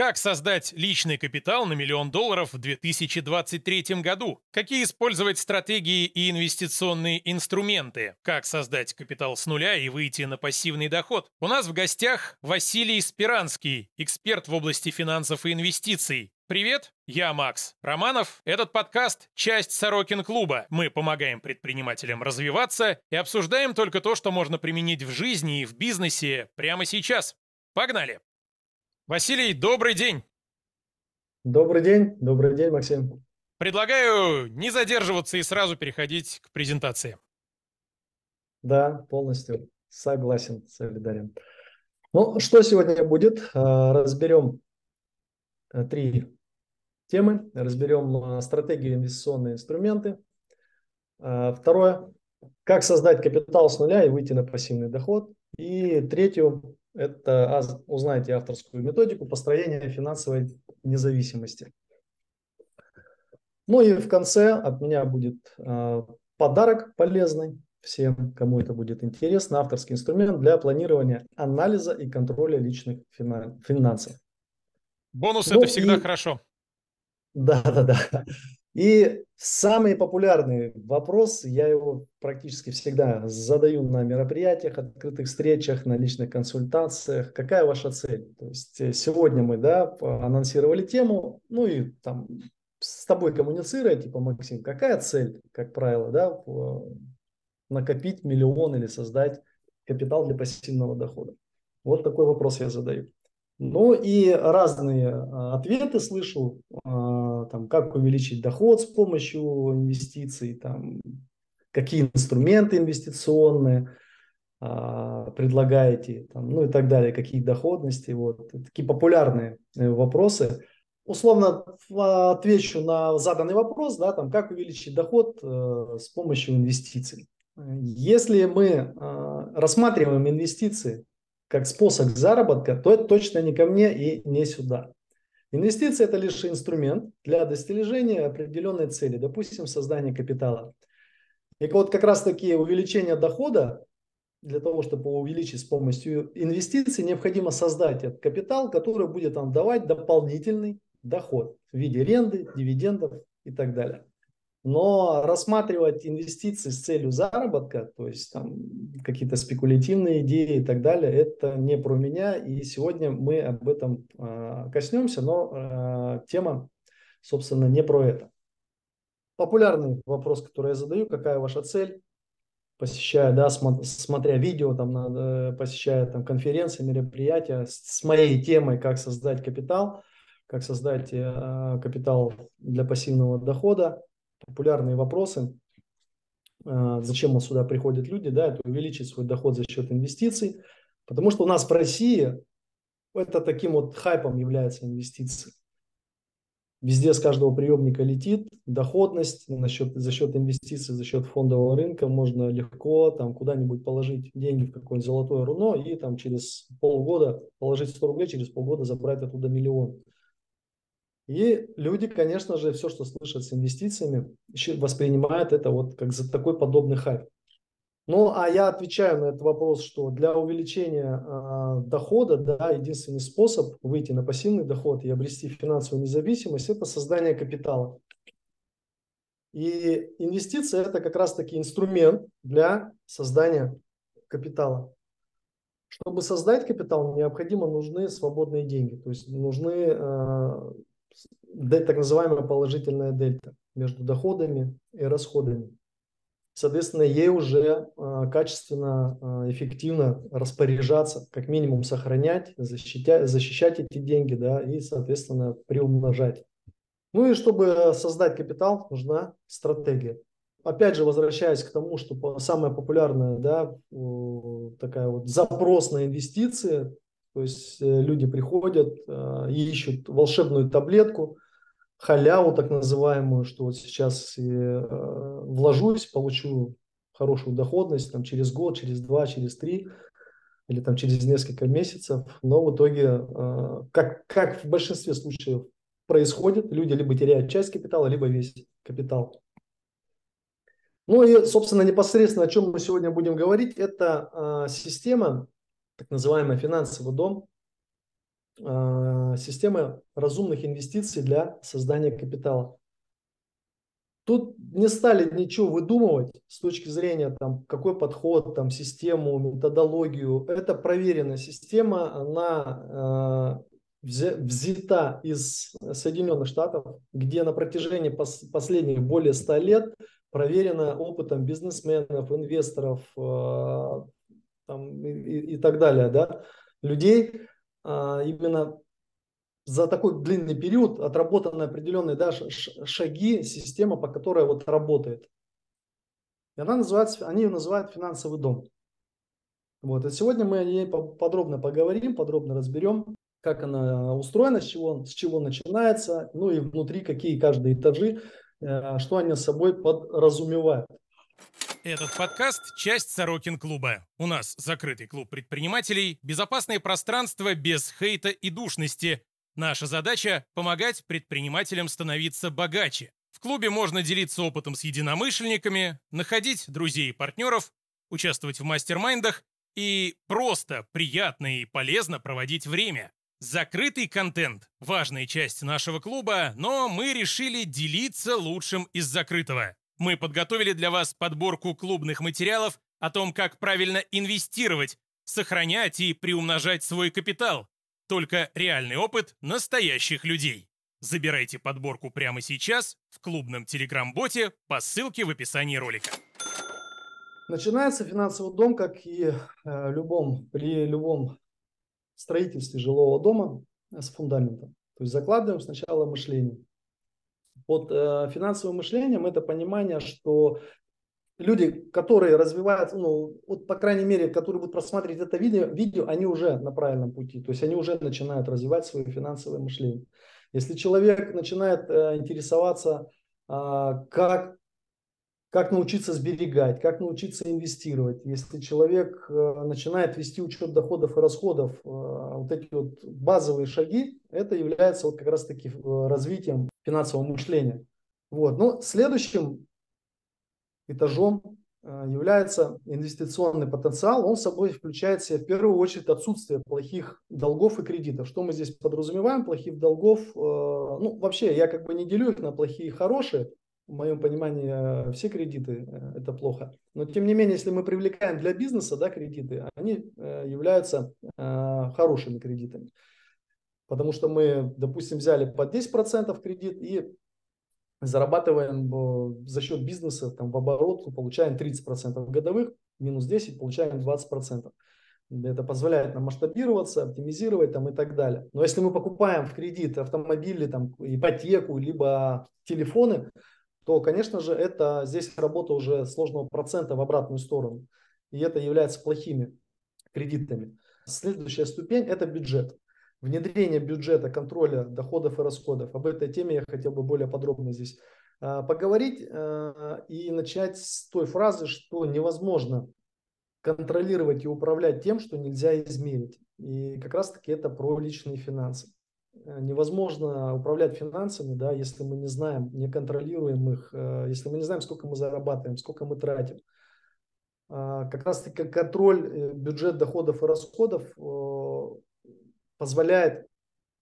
Как создать личный капитал на миллион долларов в 2023 году? Какие использовать стратегии и инвестиционные инструменты? Как создать капитал с нуля и выйти на пассивный доход? У нас в гостях Василий Спиранский, эксперт в области финансов и инвестиций. Привет, я Макс Романов. Этот подкаст – часть Сорокин клуба. Мы помогаем предпринимателям развиваться и обсуждаем только то, что можно применить в жизни и в бизнесе прямо сейчас. Погнали! Василий, добрый день. Добрый день, добрый день, Максим. Предлагаю не задерживаться и сразу переходить к презентации. Да, полностью согласен, солидарен. Ну, что сегодня будет? А, разберем э, три темы. Разберем а, стратегию инвестиционные инструменты. А, второе, как создать капитал с нуля и выйти на пассивный доход. И третью, это узнаете авторскую методику построения финансовой независимости. Ну и в конце от меня будет э, подарок полезный всем, кому это будет интересно, авторский инструмент для планирования анализа и контроля личных финансов. Бонус ну, это всегда и... хорошо. Да, да, да. И самый популярный вопрос, я его практически всегда задаю на мероприятиях, открытых встречах, на личных консультациях. Какая ваша цель? То есть э, сегодня мы да, анонсировали тему, ну и там с тобой коммуницируя, типа, Максим, какая цель, как правило, да, накопить миллион или создать капитал для пассивного дохода? Вот такой вопрос я задаю. Ну и разные а, ответы слышу, а, там, как увеличить доход с помощью инвестиций, там, какие инструменты инвестиционные а, предлагаете, там, ну и так далее, какие доходности. Вот. Такие популярные э, вопросы. Условно отвечу на заданный вопрос, да, там, как увеличить доход э, с помощью инвестиций. Если мы э, рассматриваем инвестиции как способ заработка, то это точно не ко мне и не сюда. Инвестиция – это лишь инструмент для достижения определенной цели, допустим, создания капитала. И вот как раз таки увеличение дохода, для того, чтобы увеличить с помощью инвестиций, необходимо создать этот капитал, который будет нам давать дополнительный доход в виде ренды, дивидендов и так далее. Но рассматривать инвестиции с целью заработка, то есть там какие-то спекулятивные идеи и так далее, это не про меня. И сегодня мы об этом э, коснемся, но э, тема, собственно, не про это. Популярный вопрос, который я задаю, какая ваша цель? Посещая, да, смотря видео, там, э, посещая там, конференции, мероприятия с моей темой, как создать капитал, как создать э, капитал для пассивного дохода популярные вопросы. А, зачем у сюда приходят люди? Да, это увеличить свой доход за счет инвестиций. Потому что у нас в России это таким вот хайпом является инвестиции. Везде с каждого приемника летит доходность на счет, за счет инвестиций, за счет фондового рынка. Можно легко там куда-нибудь положить деньги в какое-нибудь золотое руно и там через полгода положить 100 рублей, через полгода забрать оттуда миллион. И люди, конечно же, все, что слышат с инвестициями, воспринимают это вот как за такой подобный хайп. Ну, а я отвечаю на этот вопрос, что для увеличения э, дохода, да, единственный способ выйти на пассивный доход и обрести финансовую независимость – это создание капитала. И инвестиция – это как раз-таки инструмент для создания капитала. Чтобы создать капитал, необходимо нужны свободные деньги, то есть нужны э, так называемая положительная дельта между доходами и расходами. Соответственно, ей уже э, качественно, э, эффективно распоряжаться, как минимум сохранять, защищать, защищать эти деньги, да, и, соответственно, приумножать. Ну и чтобы создать капитал, нужна стратегия. Опять же, возвращаясь к тому, что самая популярная, да, такая вот запрос на инвестиции, то есть э, люди приходят, э, ищут волшебную таблетку, халяву так называемую, что вот сейчас э, вложусь, получу хорошую доходность там, через год, через два, через три или там через несколько месяцев. Но в итоге, как, как в большинстве случаев происходит, люди либо теряют часть капитала, либо весь капитал. Ну и, собственно, непосредственно о чем мы сегодня будем говорить, это система так называемый финансовый дом. э, системы разумных инвестиций для создания капитала. Тут не стали ничего выдумывать с точки зрения там, какой подход, там, систему, методологию. Это проверенная система, она э, взята из Соединенных Штатов, где на протяжении пос последних более 100 лет проверена опытом бизнесменов, инвесторов э, там, и, и так далее, да, людей, э, именно за такой длинный период отработаны определенные да, шаги, система, по которой вот работает. И она называется, они ее называют финансовый дом. Вот. И сегодня мы о ней подробно поговорим, подробно разберем, как она устроена, с чего, с чего начинается, ну и внутри какие каждые этажи, э, что они с собой подразумевают. Этот подкаст – часть Сорокин клуба. У нас закрытый клуб предпринимателей, безопасное пространство без хейта и душности, Наша задача – помогать предпринимателям становиться богаче. В клубе можно делиться опытом с единомышленниками, находить друзей и партнеров, участвовать в мастер-майндах и просто приятно и полезно проводить время. Закрытый контент – важная часть нашего клуба, но мы решили делиться лучшим из закрытого. Мы подготовили для вас подборку клубных материалов о том, как правильно инвестировать, сохранять и приумножать свой капитал, только реальный опыт настоящих людей. Забирайте подборку прямо сейчас в клубном телеграм-боте по ссылке в описании ролика. Начинается финансовый дом, как и э, любом, при любом строительстве жилого дома с фундаментом. То есть закладываем сначала мышление. Под э, финансовым мышлением это понимание, что люди, которые развиваются, ну, вот, по крайней мере, которые будут просматривать это видео, видео, они уже на правильном пути, то есть они уже начинают развивать свое финансовое мышление. Если человек начинает э, интересоваться, э, как, как научиться сберегать, как научиться инвестировать, если человек э, начинает вести учет доходов и расходов, э, вот эти вот базовые шаги, это является вот как раз-таки э, развитием финансового мышления. Вот. Но следующим этажом является инвестиционный потенциал. Он собой включает в себя в первую очередь отсутствие плохих долгов и кредитов. Что мы здесь подразумеваем? Плохих долгов, ну вообще я как бы не делю их на плохие и хорошие. В моем понимании э, все кредиты это плохо. Но тем не менее, если мы привлекаем для бизнеса да, кредиты, они являются хорошими кредитами. Потому что мы, допустим, взяли под 10% кредит и зарабатываем э, за счет бизнеса там, в оборот, получаем 30% годовых, минус 10, получаем 20%. Это позволяет нам масштабироваться, оптимизировать там, и так далее. Но если мы покупаем в кредит автомобили, там, ипотеку, либо телефоны, то, конечно же, это здесь работа уже сложного процента в обратную сторону. И это является плохими кредитами. Следующая ступень – это бюджет внедрение бюджета, контроля доходов и расходов. Об этой теме я хотел бы более подробно здесь а, поговорить а, и начать с той фразы, что невозможно контролировать и управлять тем, что нельзя измерить. И как раз таки это про личные финансы. Э, невозможно управлять финансами, да, если мы не знаем, не контролируем их, э, если мы не знаем, сколько мы зарабатываем, сколько мы тратим. А, как раз таки контроль э, бюджет доходов и расходов позволяет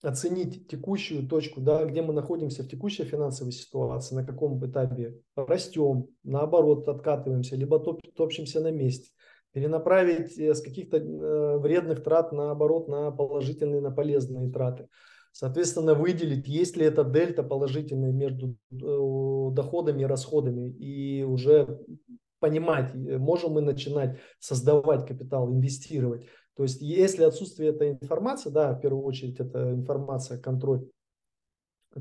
оценить текущую точку, да, где мы находимся в текущей финансовой ситуации, на каком этапе растем, наоборот, откатываемся, либо топ, топчемся на месте, перенаправить с каких-то вредных трат, наоборот, на положительные, на полезные траты. Соответственно, выделить, есть ли это дельта положительная между э, доходами и расходами, и уже понимать, можем мы начинать создавать капитал, инвестировать. То есть если отсутствие этой информации, да, в первую очередь это информация, контроль,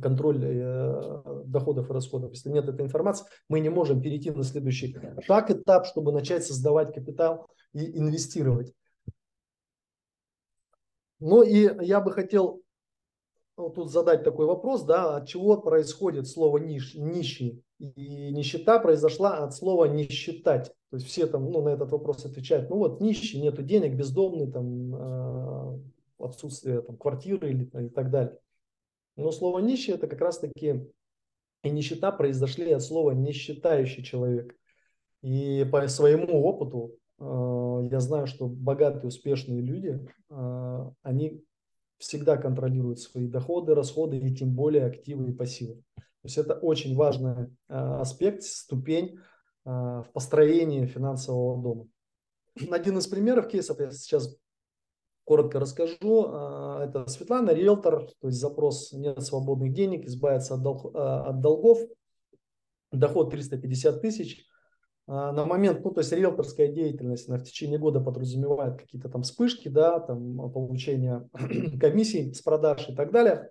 контроль э, доходов и расходов. Если нет этой информации, мы не можем перейти на следующий шаг, этап, чтобы начать создавать капитал и инвестировать. Ну и я бы хотел вот тут задать такой вопрос, да, от чего происходит слово нищ, нищий? И нищета произошла от слова не считать. То есть все там ну, на этот вопрос отвечают, ну вот нищий, нету денег, бездомный, там, э, отсутствие там, квартиры или, и так далее. Но слово нищий это как раз таки и нищета произошли от слова не считающий человек. И по своему опыту э, я знаю, что богатые, успешные люди, э, они всегда контролирует свои доходы, расходы и тем более активы и пассивы. То есть это очень важный аспект, ступень в построении финансового дома. Один из примеров кейсов я сейчас коротко расскажу. Это Светлана, риэлтор, то есть запрос нет свободных денег, избавиться от, долг, от долгов, доход 350 тысяч – на момент, ну, то есть риэлторская деятельность она в течение года подразумевает какие-то там вспышки, да, там получение комиссий с продаж и так далее.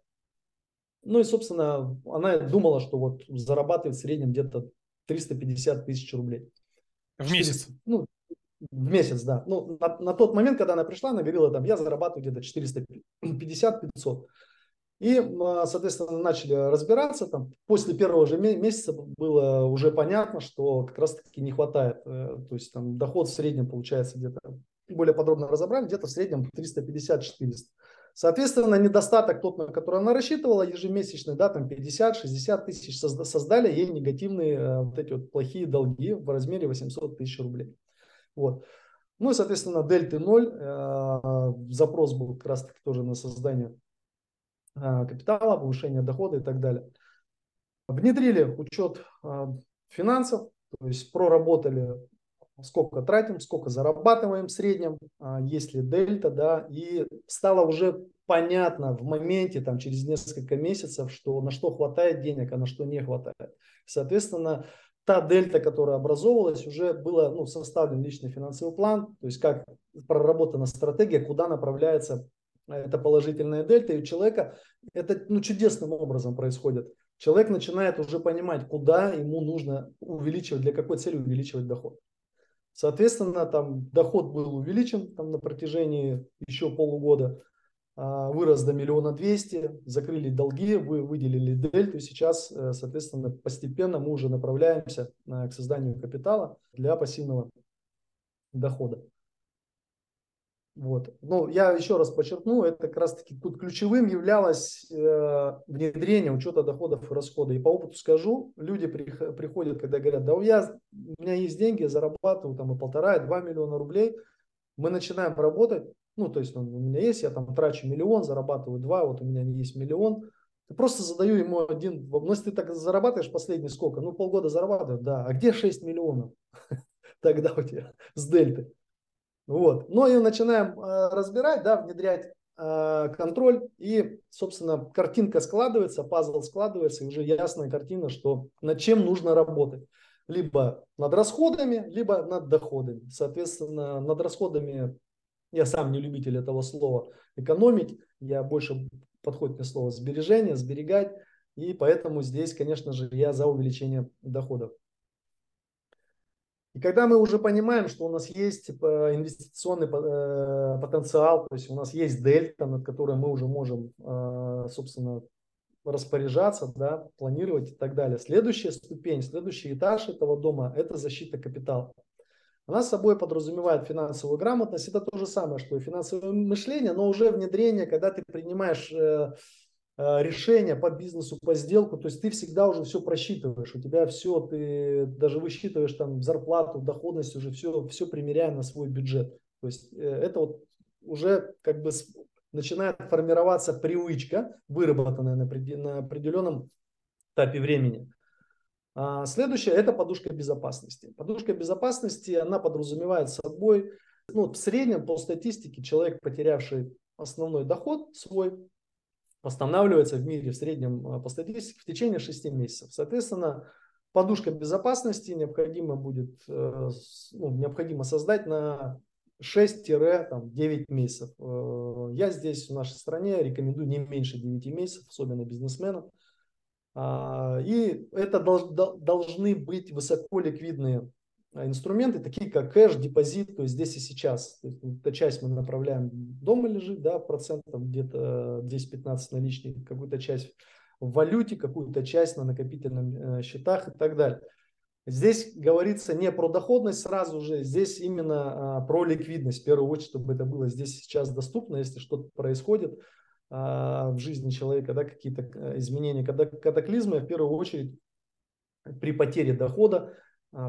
Ну и, собственно, она думала, что вот зарабатывает в среднем где-то 350 тысяч рублей. В месяц? Ну, в месяц, да. Ну, на, на тот момент, когда она пришла, она говорила, там, я зарабатываю где-то 450-500. И, а, соответственно, начали разбираться. Там, после первого же месяца было уже понятно, что как раз-таки не хватает. Э, то есть там доход в среднем получается где-то, более подробно разобрали, где-то в среднем 350-400. Соответственно, недостаток тот, на который она рассчитывала, ежемесячный, да, там 50-60 тысяч, создали ей негативные э, вот эти вот плохие долги в размере 800 тысяч рублей. Вот. Ну и, соответственно, дельты 0, э, запрос был как раз таки тоже на создание капитала, повышение дохода и так далее. Внедрили учет а, финансов, то есть проработали, сколько тратим, сколько зарабатываем в среднем, а, есть ли дельта, да, и стало уже понятно в моменте, там, через несколько месяцев, что на что хватает денег, а на что не хватает. Соответственно, та дельта, которая образовывалась, уже было ну, составлен личный финансовый план, то есть как проработана стратегия, куда направляется это положительная дельта, и у человека это ну, чудесным образом происходит. Человек начинает уже понимать, куда ему нужно увеличивать, для какой цели увеличивать доход. Соответственно, там доход был увеличен там, на протяжении еще полугода, а, вырос до миллиона двести, закрыли долги, вы выделили дельту. Сейчас, э, соответственно, постепенно мы уже направляемся э, к созданию капитала для пассивного дохода. Вот. Ну, я еще раз подчеркну, это как раз-таки тут ключевым являлось э, внедрение учета доходов и расходов. И по опыту скажу, люди при, приходят, когда говорят, да я, у меня есть деньги, я зарабатываю там и полтора, и два миллиона рублей. Мы начинаем работать, ну, то есть он, у меня есть, я там трачу миллион, зарабатываю два, вот у меня есть миллион. Я просто задаю ему один, ну, если ты так зарабатываешь последний сколько? Ну, полгода зарабатываю, да. А где 6 миллионов? Тогда у тебя с дельты. Вот. Ну и начинаем э, разбирать, да, внедрять э, контроль, и, собственно, картинка складывается, пазл складывается, и уже ясная картина, что над чем нужно работать. Либо над расходами, либо над доходами. Соответственно, над расходами я сам не любитель этого слова экономить, я больше подходит мне слово сбережение, сберегать, и поэтому здесь, конечно же, я за увеличение доходов. И когда мы уже понимаем, что у нас есть типа, инвестиционный э, потенциал, то есть у нас есть дельта, над которой мы уже можем, э, собственно, распоряжаться, да, планировать и так далее. Следующая ступень, следующий этаж этого дома – это защита капитала. Она собой подразумевает финансовую грамотность. Это то же самое, что и финансовое мышление, но уже внедрение, когда ты принимаешь э, Э, решения по бизнесу, по сделку, то есть ты всегда уже все просчитываешь, у тебя все, ты даже высчитываешь там зарплату, доходность, уже все, все примеряя на свой бюджет. То есть э, это вот уже как бы начинает формироваться привычка, выработанная на, на определенном этапе времени. А следующее – это подушка безопасности. Подушка безопасности, она подразумевает собой, ну, в среднем по статистике человек, потерявший основной доход свой, восстанавливается в мире в среднем э, по статистике в течение 6 месяцев. Соответственно, подушка безопасности необходимо будет э, ну, необходимо создать на 6-9 месяцев. Э, я здесь в нашей стране рекомендую не меньше 9 месяцев, особенно бизнесменам. А, и это должны быть высоко ликвидные инструменты, такие как кэш, депозит, то есть здесь и сейчас. Эта часть мы направляем, дома лежит, да, процентов где-то 10-15 наличных, какую-то часть в валюте, какую-то часть на накопительных э, счетах и так далее. Здесь говорится не про доходность сразу же, здесь именно а, про ликвидность, в первую очередь, чтобы это было здесь сейчас доступно, если что-то происходит а, в жизни человека, да, какие-то э, изменения, когда катаклизмы, в первую очередь при потере дохода, а,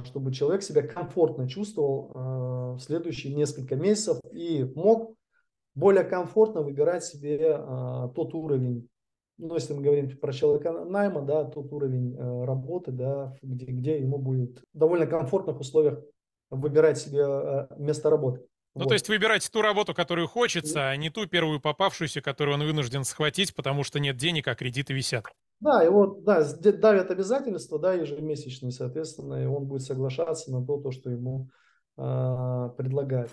чтобы человек себя комфортно чувствовал а, в следующие несколько месяцев и мог более комфортно выбирать себе а, тот уровень, ну, если мы говорим про человека найма, да, тот уровень а, работы, да, где, где ему будет в довольно комфортных условиях выбирать себе а, место работы. Ну, вот. то есть выбирать ту работу, которую хочется, а не ту первую попавшуюся, которую он вынужден схватить, потому что нет денег, а кредиты висят. Да, его да, давят обязательства, да, ежемесячные, соответственно, и он будет соглашаться на то, то что ему э, предлагают.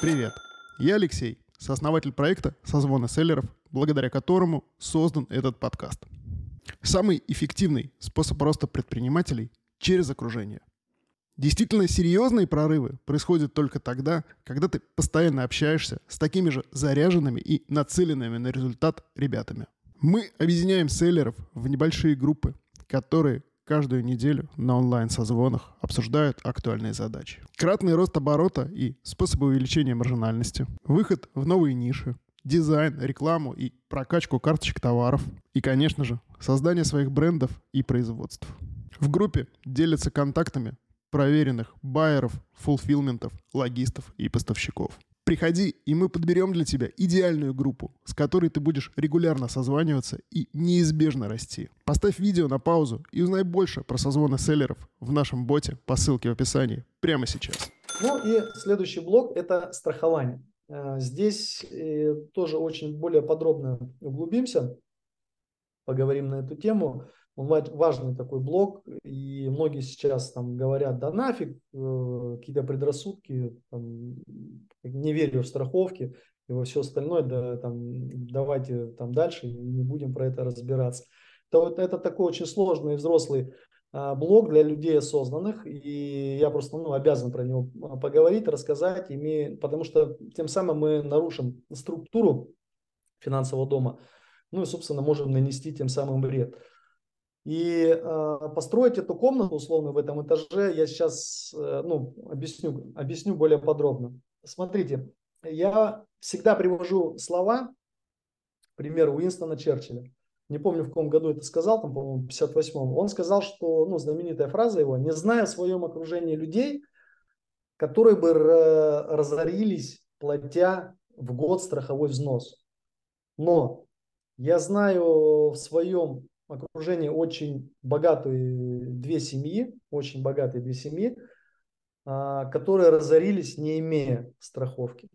Привет, я Алексей, сооснователь проекта «Созвоны селлеров», благодаря которому создан этот подкаст. Самый эффективный способ роста предпринимателей через окружение – Действительно серьезные прорывы происходят только тогда, когда ты постоянно общаешься с такими же заряженными и нацеленными на результат ребятами. Мы объединяем селлеров в небольшие группы, которые каждую неделю на онлайн-созвонах обсуждают актуальные задачи. Кратный рост оборота и способы увеличения маржинальности, выход в новые ниши, дизайн, рекламу и прокачку карточек товаров. И, конечно же, создание своих брендов и производств. В группе делятся контактами проверенных байеров, фулфилментов, логистов и поставщиков. Приходи, и мы подберем для тебя идеальную группу, с которой ты будешь регулярно созваниваться и неизбежно расти. Поставь видео на паузу и узнай больше про созвоны селлеров в нашем боте по ссылке в описании прямо сейчас. Ну и следующий блок – это страхование. Э, здесь э, тоже очень более подробно углубимся, поговорим на эту тему важный такой блок, и многие сейчас там говорят, да нафиг, э, какие-то предрассудки, там, не верю в страховки и во все остальное, да, там, давайте там дальше, не будем про это разбираться. Это, вот, это такой очень сложный взрослый а, блок для людей осознанных, и я просто ну, обязан про него поговорить, рассказать, име, потому что тем самым мы нарушим структуру финансового дома, ну и, собственно, можем нанести тем самым вред. И э, построить эту комнату условно в этом этаже я сейчас э, ну, объясню, объясню более подробно. Смотрите, я всегда привожу слова, к примеру, Уинстона Черчилля. Не помню, в каком году это сказал, там, по-моему, в 58-м. Он сказал, что, ну, знаменитая фраза его, не зная в своем окружении людей, которые бы разорились, платя в год страховой взнос. Но я знаю в своем окружении очень богатые две семьи, очень богатые две семьи, а, которые разорились, не имея страховки.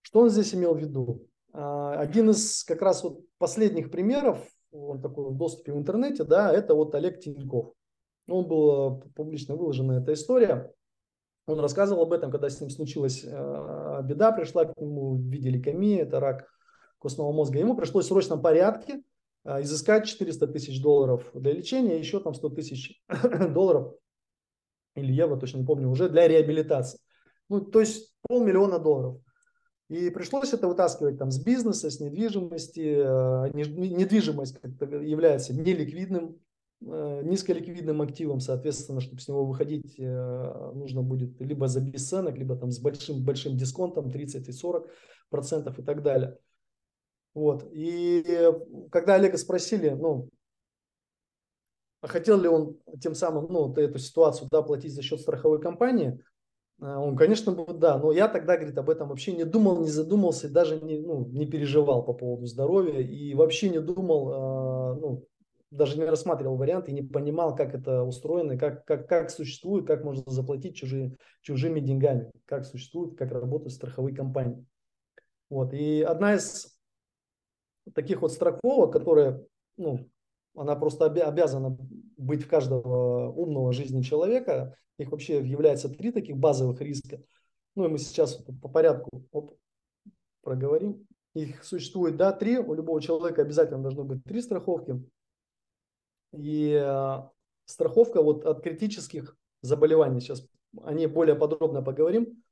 Что он здесь имел в виду? А, один из как раз вот последних примеров, он такой в доступе в интернете, да, это вот Олег Тиньков. Он был э, публично выложена эта история. Он рассказывал об этом, когда с ним случилась э, беда, пришла к нему в виде лейкемии, это рак костного мозга. Ему пришлось в срочном порядке изыскать 400 тысяч долларов для лечения, еще там 100 тысяч долларов или евро, точно не помню, уже для реабилитации. Ну, то есть полмиллиона долларов. И пришлось это вытаскивать там с бизнеса, с недвижимости. А, недвижимость является неликвидным, а, низколиквидным активом, соответственно, чтобы с него выходить, нужно будет либо за бесценок, либо там с большим, большим дисконтом 30 и 40 процентов и так далее. Вот. И когда Олега спросили, ну, а хотел ли он тем самым, ну, вот эту ситуацию, да, платить за счет страховой компании, а, он, конечно, да, но я тогда, говорит, об этом вообще не думал, не задумался, даже не, ну, не переживал по поводу здоровья и вообще не думал, а, ну, даже не рассматривал варианты и не понимал, как это устроено, как, как, как существует, как можно заплатить чужие, чужими деньгами, как существует, как работают страховые компании. Вот. И одна из таких вот страховок, которые, ну, она просто обязана быть в каждого умного жизни человека. Их вообще является три таких базовых риска. Ну и мы сейчас по порядку оп, проговорим. Их существует, да, три. У любого человека обязательно должно быть три страховки. И э, страховка вот от критических заболеваний, сейчас о ней более подробно поговорим.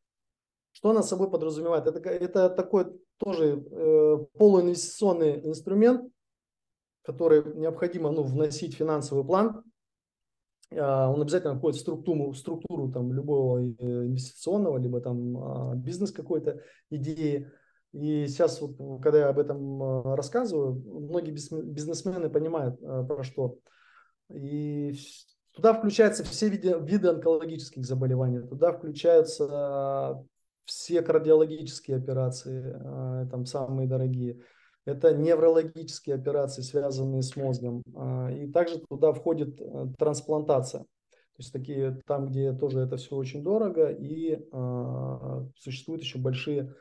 Что она собой подразумевает? Это, это такой тоже э, полуинвестиционный инструмент, который необходимо ну, вносить в финансовый план. Э, он обязательно входит в структуру, в структуру там, любого э, инвестиционного, либо там э, бизнес какой-то идеи. И сейчас, вот, когда я об этом э, рассказываю, многие бизнесмены понимают, э, про что. И Туда включаются все виды, виды онкологических заболеваний, туда включаются все кардиологические операции, а, там самые дорогие. Это неврологические операции, связанные с мозгом. А, и также туда входит э, трансплантация. То есть такие, там, где тоже это все очень дорого, и э, существуют еще большие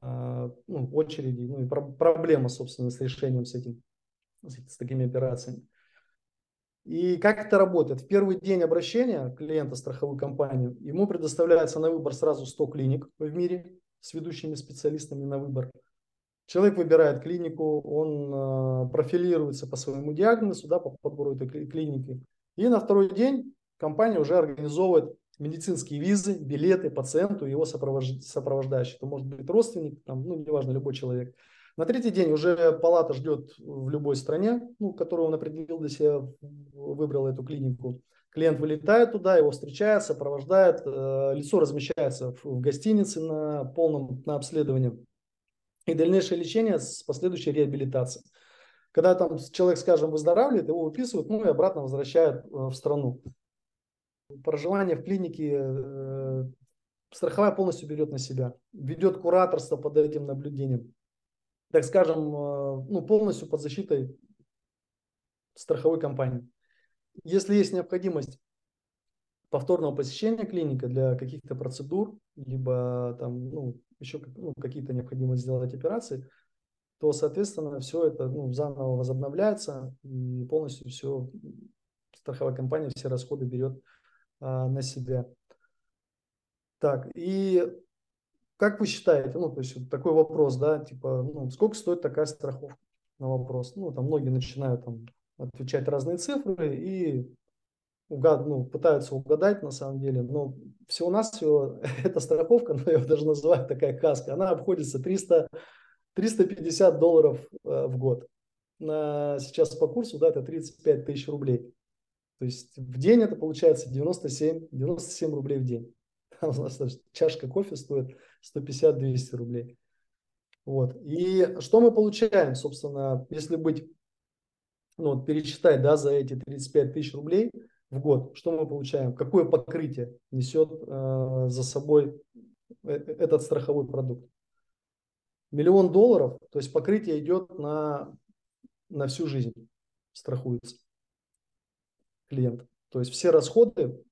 э, ну, очереди, ну и про- проблема, собственно, с решением с этим, с, с такими операциями. И как это работает? В первый день обращения клиента в страховую компанию ему предоставляется на выбор сразу 100 клиник в мире с ведущими специалистами на выбор. Человек выбирает клинику, он э, профилируется по своему диагнозу, да, по подбору этой клиники. И на второй день компания уже организовывает медицинские визы, билеты пациенту и его сопровождающий. Это может быть родственник, там, ну, неважно, любой человек. На третий день уже палата ждет в любой стране, ну, которую он определил для себя, выбрал эту клинику. Клиент вылетает туда, его встречает, сопровождает, э, лицо размещается в, в гостинице на полном на обследовании и дальнейшее лечение с последующей реабилитацией. Когда там человек, скажем, выздоравливает, его выписывают, ну и обратно возвращают э, в страну проживание в клинике э, страховая полностью берет на себя, ведет кураторство под этим наблюдением. Так скажем, э, ну, полностью под защитой страховой компании. Если есть необходимость повторного посещения клиники для каких-то процедур, либо там, ну, еще ну, какие-то необходимость сделать операции, то, соответственно, все это ну, заново возобновляется и полностью все страховая компания все расходы берет а, на себя. Так, и как вы считаете, ну, то есть вот такой вопрос, да, типа, ну, сколько стоит такая страховка на вопрос? Ну, там многие начинают там отвечать разные цифры и угад, ну, пытаются угадать на самом деле, но всего у нас всего эта страховка, ну, я ее даже называю такая каска, она обходится 300, 350 долларов э, в год. На, сейчас по курсу, да, это 35 тысяч рублей. То есть в день это получается 97, 97 рублей в день. У нас чашка кофе стоит 150-200 рублей. Вот. И что мы получаем, собственно, если быть, ну, вот пересчитать, да, за эти 35 тысяч рублей в год, что мы получаем, какое покрытие несет э, за собой э, этот страховой продукт. Миллион долларов, то есть покрытие идет на, на всю жизнь, страхуется клиента. То есть все расходы,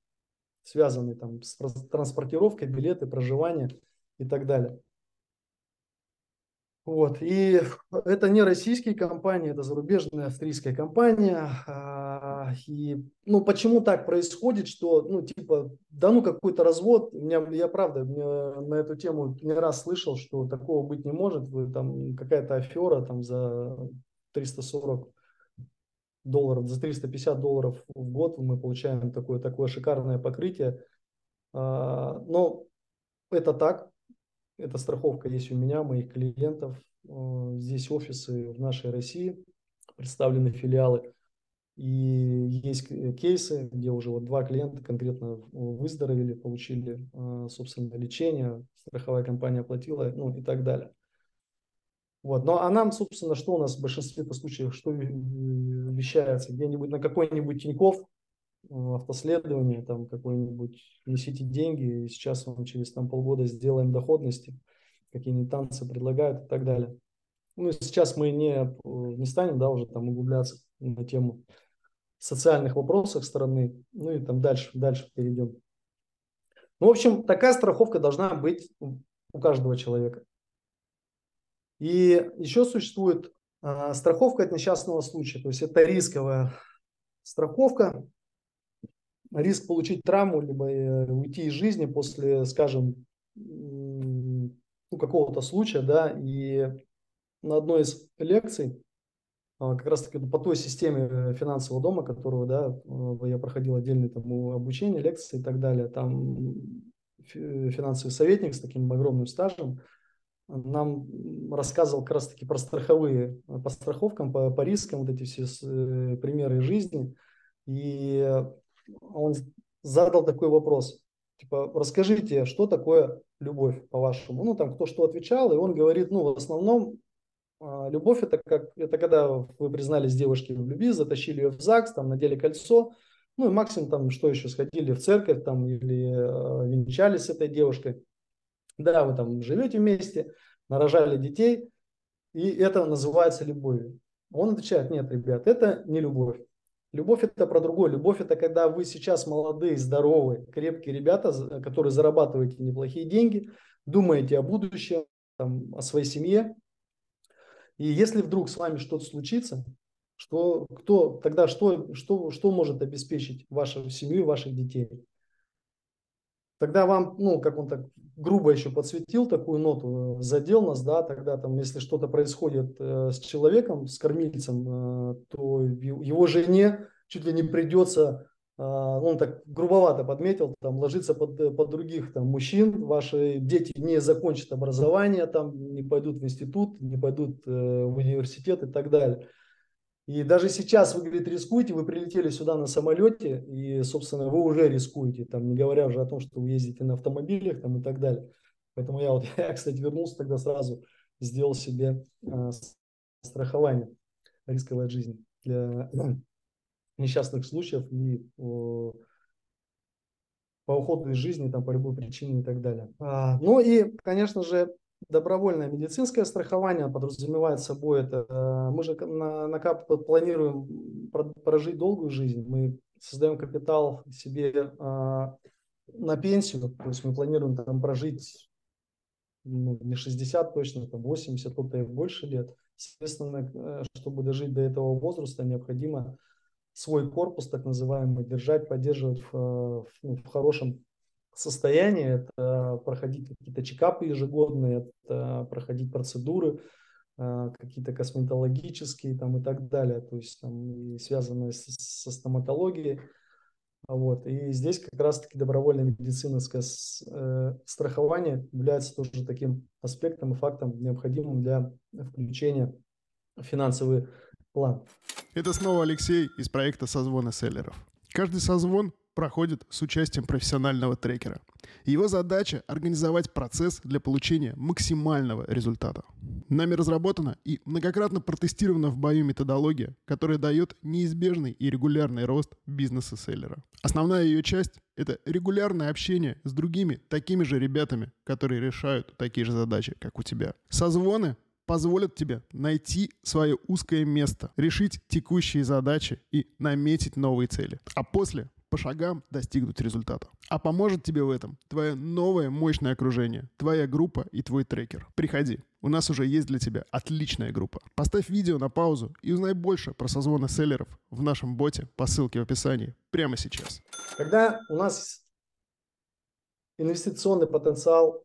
связанные там с транспортировкой, билеты, проживание и так далее. Вот. И это не российские компании, это зарубежная австрийская компания. А, и ну, почему так происходит, что, ну, типа, да ну какой-то развод, меня, я правда на эту тему не раз слышал, что такого быть не может, вы там какая-то афера там за 340 долларов, за 350 долларов в год мы получаем такое, такое шикарное покрытие. А, но это так, эта страховка есть у меня, моих клиентов. А, здесь офисы в нашей России, представлены филиалы. И есть кейсы, где уже вот два клиента конкретно выздоровели, получили, а, собственно, лечение, страховая компания оплатила, ну и так далее. Вот. Ну, а нам, собственно, что у нас в большинстве случаев, что вещается? Где-нибудь на какой-нибудь Тиньков э, автоследование, там какой-нибудь несите деньги, и сейчас вам через там, полгода сделаем доходности, какие-нибудь танцы предлагают и так далее. Ну, сейчас мы не, не станем, да, уже там углубляться на тему социальных вопросов страны, ну и там дальше, дальше перейдем. Ну, в общем, такая страховка должна быть у каждого человека. И еще существует а, страховка от несчастного случая, то есть это рисковая страховка, риск получить травму, либо э, уйти из жизни после, скажем, ну, какого-то случая, да, и на одной из лекций, а, как раз таки по той системе финансового дома, которую, да, э, я проходил отдельное там обучение, лекции и так далее, там финансовый советник с таким огромным стажем, нам рассказывал как раз таки про страховые, по страховкам, по, по рискам, вот эти все э, примеры жизни. И он задал такой вопрос, типа, расскажите, что такое любовь, по-вашему? Ну, там, кто что отвечал, и он говорит, ну, в основном, а, любовь это как, это когда вы признались девушке в любви, затащили ее в ЗАГС, там, надели кольцо, ну, и максимум, там, что еще, сходили в церковь, там, или э, венчались с этой девушкой. Да, вы там живете вместе, нарожали детей, и это называется любовью. Он отвечает, нет, ребят, это не любовь. Любовь это про другое. Любовь это когда вы сейчас молодые, здоровые, крепкие ребята, которые зарабатываете неплохие деньги, думаете о будущем, там, о своей семье. И если вдруг с вами что-то случится, что, кто, тогда что, что, что может обеспечить вашу семью ваших детей? Тогда вам, ну, как он так грубо еще подсветил такую ноту, э, задел нас, да, тогда там, если что-то происходит э, с человеком, с кормильцем, э, то его жене чуть ли не придется, э, он так грубовато подметил, там, ложиться под, э, под других там, мужчин, ваши дети не закончат образование, там, не пойдут в институт, не пойдут э, в университет и так далее. И даже сейчас вы, говорит, рискуете, вы прилетели сюда на самолете, и, собственно, вы уже рискуете, там, не говоря уже о том, что вы ездите на автомобилях там, и так далее. Поэтому я вот, я, кстати, вернулся тогда сразу, сделал себе э, страхование рисковой жизни для несчастных случаев и э, по уходу из жизни, там, по любой причине и так далее. А, ну и, конечно же, Добровольное медицинское страхование подразумевает собой это, э, мы же на, на КАП планируем прожить долгую жизнь, мы создаем капитал себе э, на пенсию, то есть мы планируем там прожить ну, не 60 точно, там 80, кто-то и больше лет. Естественно, э, чтобы дожить до этого возраста, необходимо свой корпус, так называемый, держать, поддерживать в, в, ну, в хорошем состояние, это проходить какие-то чекапы ежегодные, это проходить процедуры, а, какие-то косметологические там и так далее, то есть там и связанные с, со стоматологией. Вот. И здесь как раз-таки добровольное медицинское э, страхование является тоже таким аспектом и фактом, необходимым для включения в финансовый план. Это снова Алексей из проекта «Созвоны селлеров». Каждый созвон проходит с участием профессионального трекера. Его задача – организовать процесс для получения максимального результата. Нами разработана и многократно протестирована в бою методология, которая дает неизбежный и регулярный рост бизнеса селлера. Основная ее часть – это регулярное общение с другими такими же ребятами, которые решают такие же задачи, как у тебя. Созвоны позволят тебе найти свое узкое место, решить текущие задачи и наметить новые цели. А после по шагам достигнуть результата. А поможет тебе в этом твое новое мощное окружение, твоя группа и твой трекер. Приходи, у нас уже есть для тебя отличная группа. Поставь видео на паузу и узнай больше про созвоны селлеров в нашем боте по ссылке в описании прямо сейчас. Когда у нас инвестиционный потенциал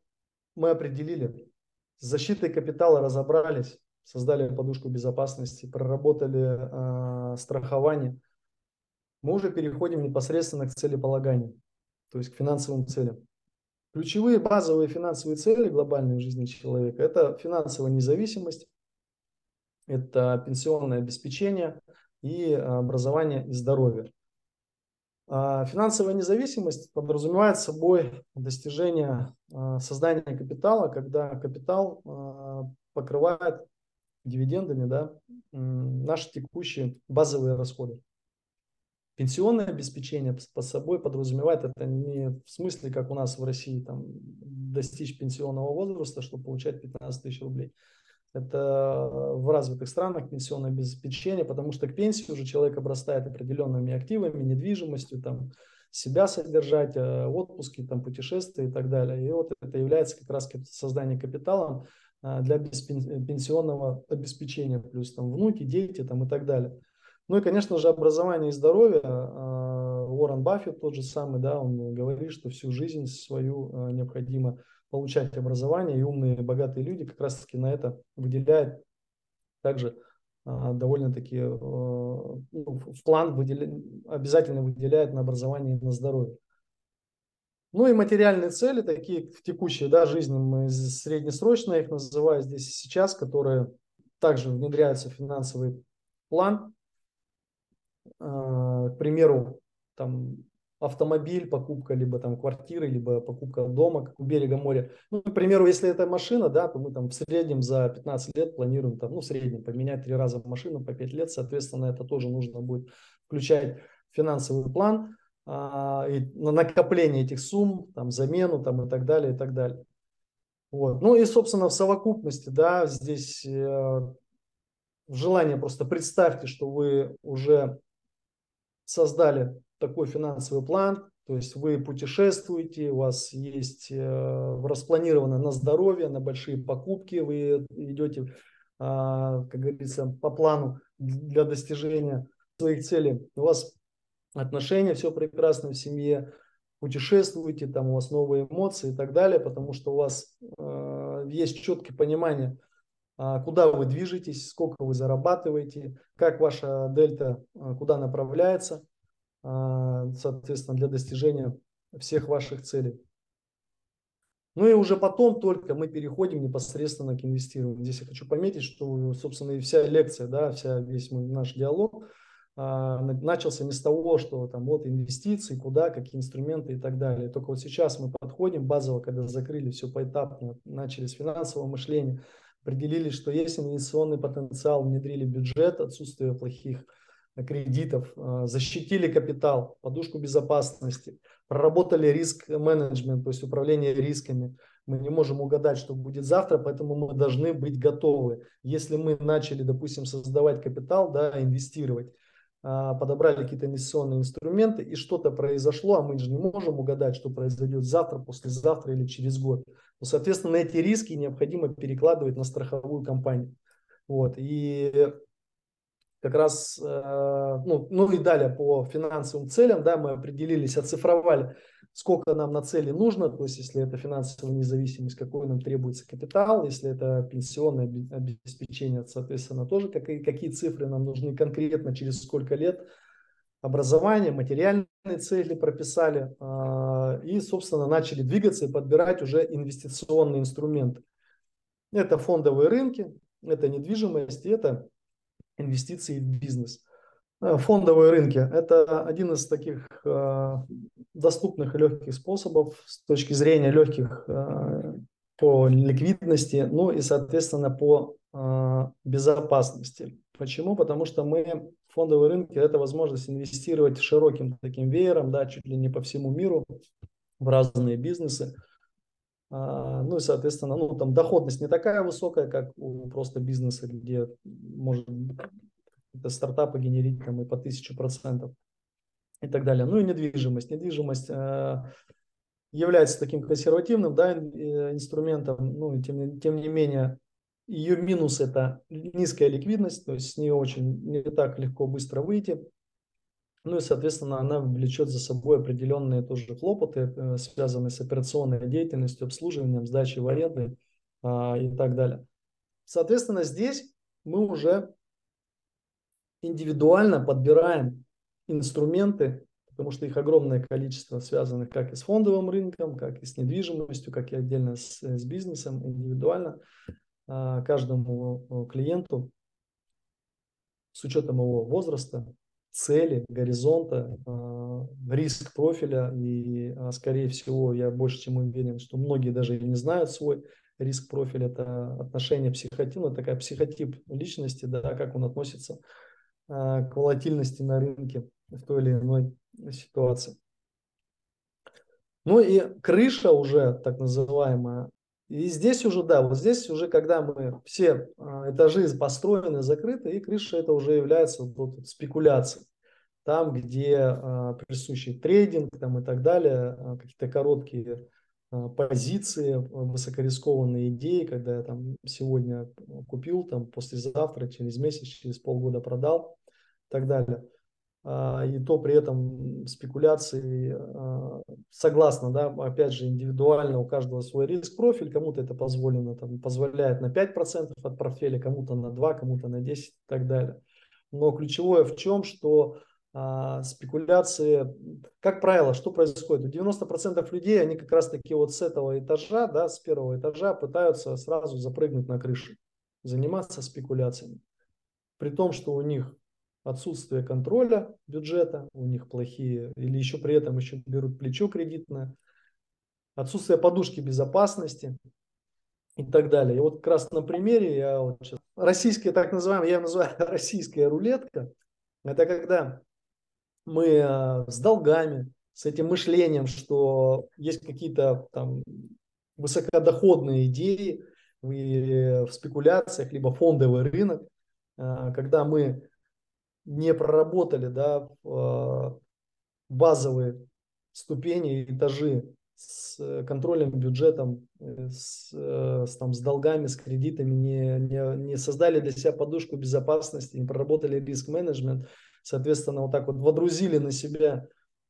мы определили, с защитой капитала разобрались, создали подушку безопасности, проработали э, страхование – мы уже переходим непосредственно к целеполаганию, то есть к финансовым целям. Ключевые базовые финансовые цели глобальной жизни человека – это финансовая независимость, это пенсионное обеспечение и образование и здоровье. А финансовая независимость подразумевает собой достижение а, создания капитала, когда капитал а, покрывает дивидендами да, наши текущие базовые расходы. Пенсионное обеспечение под собой подразумевает это не в смысле, как у нас в России, там, достичь пенсионного возраста, чтобы получать 15 тысяч рублей. Это в развитых странах пенсионное обеспечение, потому что к пенсии уже человек обрастает определенными активами, недвижимостью, там, себя содержать, э, отпуски, там, путешествия и так далее. И вот это является как раз создание капитала э, для пенсионного обеспечения, плюс там внуки, дети там, и так далее. Ну и, конечно же, образование и здоровье. А, Уоррен Баффет тот же самый, да, он говорит, что всю жизнь свою а, необходимо получать образование, и умные, богатые люди как раз-таки на это выделяют также а, довольно-таки ну, в план выделя... обязательно выделяет на образование и на здоровье. Ну и материальные цели, такие текущие, да, жизни, мы среднесрочно их называю здесь и сейчас, которые также внедряются в финансовый план, к примеру, там автомобиль, покупка либо там квартиры, либо покупка дома у берега моря. Ну, к примеру, если это машина, да, то мы там в среднем за 15 лет планируем там, ну, в среднем поменять три раза машину по 5 лет, соответственно, это тоже нужно будет включать финансовый план а, и на накопление этих сумм, там, замену там и так далее, и так далее. Вот. Ну и, собственно, в совокупности, да, здесь э, желание просто представьте, что вы уже создали такой финансовый план, то есть вы путешествуете, у вас есть э, распланировано на здоровье, на большие покупки, вы идете, э, как говорится, по плану для достижения своих целей. У вас отношения, все прекрасно в семье, путешествуете, там у вас новые эмоции и так далее, потому что у вас э, есть четкое понимание, куда вы движетесь, сколько вы зарабатываете, как ваша дельта, э, куда направляется, э, соответственно, для достижения всех ваших целей. Ну и уже потом только мы переходим непосредственно к инвестированию. Здесь я хочу пометить, что, собственно, и вся лекция, да, вся, весь наш диалог – а, начался не с того, что там вот инвестиции, куда, какие инструменты и так далее. Только вот сейчас мы подходим базово, когда закрыли все поэтапно, начали с финансового мышления, определили, что есть инвестиционный потенциал, внедрили бюджет, отсутствие плохих кредитов, а, защитили капитал, подушку безопасности, проработали риск-менеджмент, то есть управление рисками. Мы не можем угадать, что будет завтра, поэтому мы должны быть готовы. Если мы начали, допустим, создавать капитал, да, инвестировать, подобрали какие-то инвестиционные инструменты, и что-то произошло, а мы же не можем угадать, что произойдет завтра, послезавтра или через год. То, соответственно, эти риски необходимо перекладывать на страховую компанию. Вот. И как раз, э, ну, ну и далее по финансовым целям, да, мы определились, оцифровали сколько нам на цели нужно, то есть если это финансовая независимость, какой нам требуется капитал, если это пенсионное обеспечение, соответственно, тоже какие, какие цифры нам нужны конкретно, через сколько лет, образование, материальные цели прописали а, и, собственно, начали двигаться и подбирать уже инвестиционные инструменты. Это фондовые рынки, это недвижимость, это инвестиции в бизнес. Э, фондовые рынки – это один из таких э, доступных и легких способов с точки зрения легких э, по ликвидности, ну и, соответственно, по безопасности. Почему? Потому что мы, фондовые рынки, это возможность инвестировать широким таким веером, да, чуть ли не по всему миру, в разные бизнесы. Ну и, соответственно, ну, там доходность не такая высокая, как у просто бизнеса, где может это стартапы генерить там и по тысячу процентов и так далее. Ну и недвижимость. Недвижимость э, является таким консервативным да, э, инструментом, ну и тем, тем не менее ее минус это низкая ликвидность, то есть с нее очень не так легко быстро выйти. Ну и, соответственно, она влечет за собой определенные тоже хлопоты, э, связанные с операционной деятельностью, обслуживанием, сдачей в аренды а, и так далее. Соответственно, здесь мы уже индивидуально подбираем инструменты, потому что их огромное количество, связанных как и с фондовым рынком, как и с недвижимостью, как и отдельно с, с бизнесом, индивидуально а, каждому клиенту с учетом его возраста, цели, горизонта, а, риск профиля. И, а, скорее всего, я больше чем уверен, что многие даже не знают свой риск профиля. Это отношение психотипа, такая психотип личности, да, как он относится а, к волатильности на рынке в той или иной ситуации. Ну и крыша уже так называемая. И здесь уже, да, вот здесь уже, когда мы все а, этажи построены, закрыты, и крыша это уже является вот, спекуляцией. Там, где а, присущий трейдинг там, и так далее, какие-то короткие позиции, высокорискованные идеи, когда я там сегодня купил, там послезавтра, через месяц, через полгода продал и так далее. А, и то при этом спекуляции, а, согласно, да, опять же, индивидуально у каждого свой риск профиль, кому-то это позволено, там, позволяет на 5% от портфеля, кому-то на 2, кому-то на 10 и так далее. Но ключевое в чем, что а, спекуляции, как правило, что происходит? У 90% людей, они как раз таки вот с этого этажа, да, с первого этажа пытаются сразу запрыгнуть на крышу, заниматься спекуляциями. При том, что у них отсутствие контроля бюджета, у них плохие, или еще при этом еще берут плечо кредитное, отсутствие подушки безопасности и так далее. И вот как раз на примере я вот сейчас, российская так называемая, я называю российская рулетка, это когда мы э, с долгами, с этим мышлением, что есть какие-то там высокодоходные идеи в спекуляциях, либо фондовый рынок, когда мы не проработали да, базовые ступени, этажи с э, контролем бюджетом, э, с, э, с, там, с долгами, с кредитами, не, не, не создали для себя подушку безопасности, не проработали риск-менеджмент, соответственно, вот так вот водрузили на себя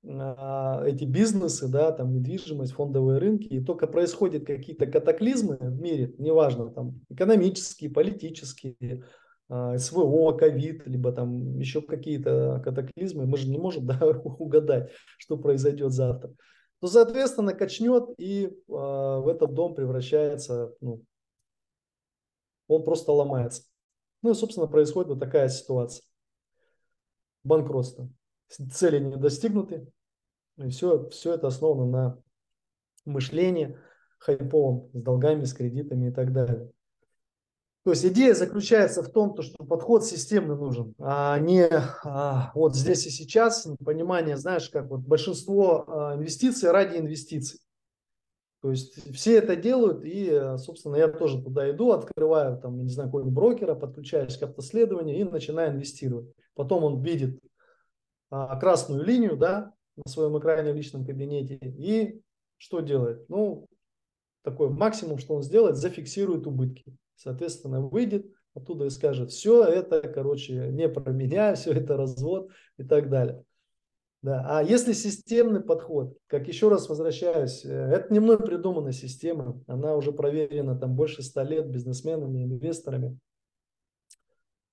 а, эти бизнесы, да, там недвижимость, фондовые рынки, и только происходят какие-то катаклизмы в мире, неважно, там экономические, политические, а, СВО, ковид, либо там еще какие-то катаклизмы, мы же не можем да, угадать, что произойдет завтра. То, соответственно, качнет и э, в этот дом превращается, ну, он просто ломается. Ну и, собственно, происходит вот такая ситуация. Банкротство. Цели не достигнуты. И все, все это основано на мышлении хайповом, с долгами, с кредитами и так далее. То есть идея заключается в том, что подход системный нужен, а не а, вот здесь и сейчас, понимание, знаешь, как вот большинство а, инвестиций ради инвестиций. То есть все это делают, и, собственно, я тоже туда иду, открываю, там, не знаю, какого-нибудь брокера, подключаюсь к автоследованию и начинаю инвестировать. Потом он видит а, красную линию, да, на своем экране в личном кабинете, и что делает? Ну, такой максимум, что он сделает, зафиксирует убытки. Соответственно, выйдет оттуда и скажет, все это, короче, не про меня, все это развод и так далее. Да. А если системный подход, как еще раз возвращаюсь, э, это не мной придуманная система, она уже проверена там больше ста лет бизнесменами, инвесторами,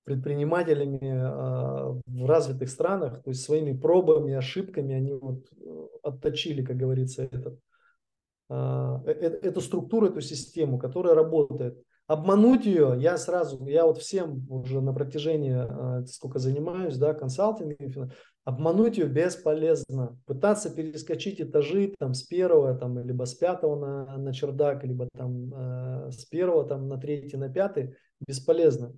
предпринимателями э, в развитых странах, то есть своими пробами, ошибками они вот э, отточили, как говорится, этот, эту структуру, эту систему, которая работает. Обмануть ее я сразу, я вот всем уже на протяжении, э, сколько занимаюсь, да, консалтингом, обмануть ее бесполезно. Пытаться перескочить этажи там с первого, там, либо с пятого на, на чердак, либо там э, с первого там на третий, на пятый, бесполезно.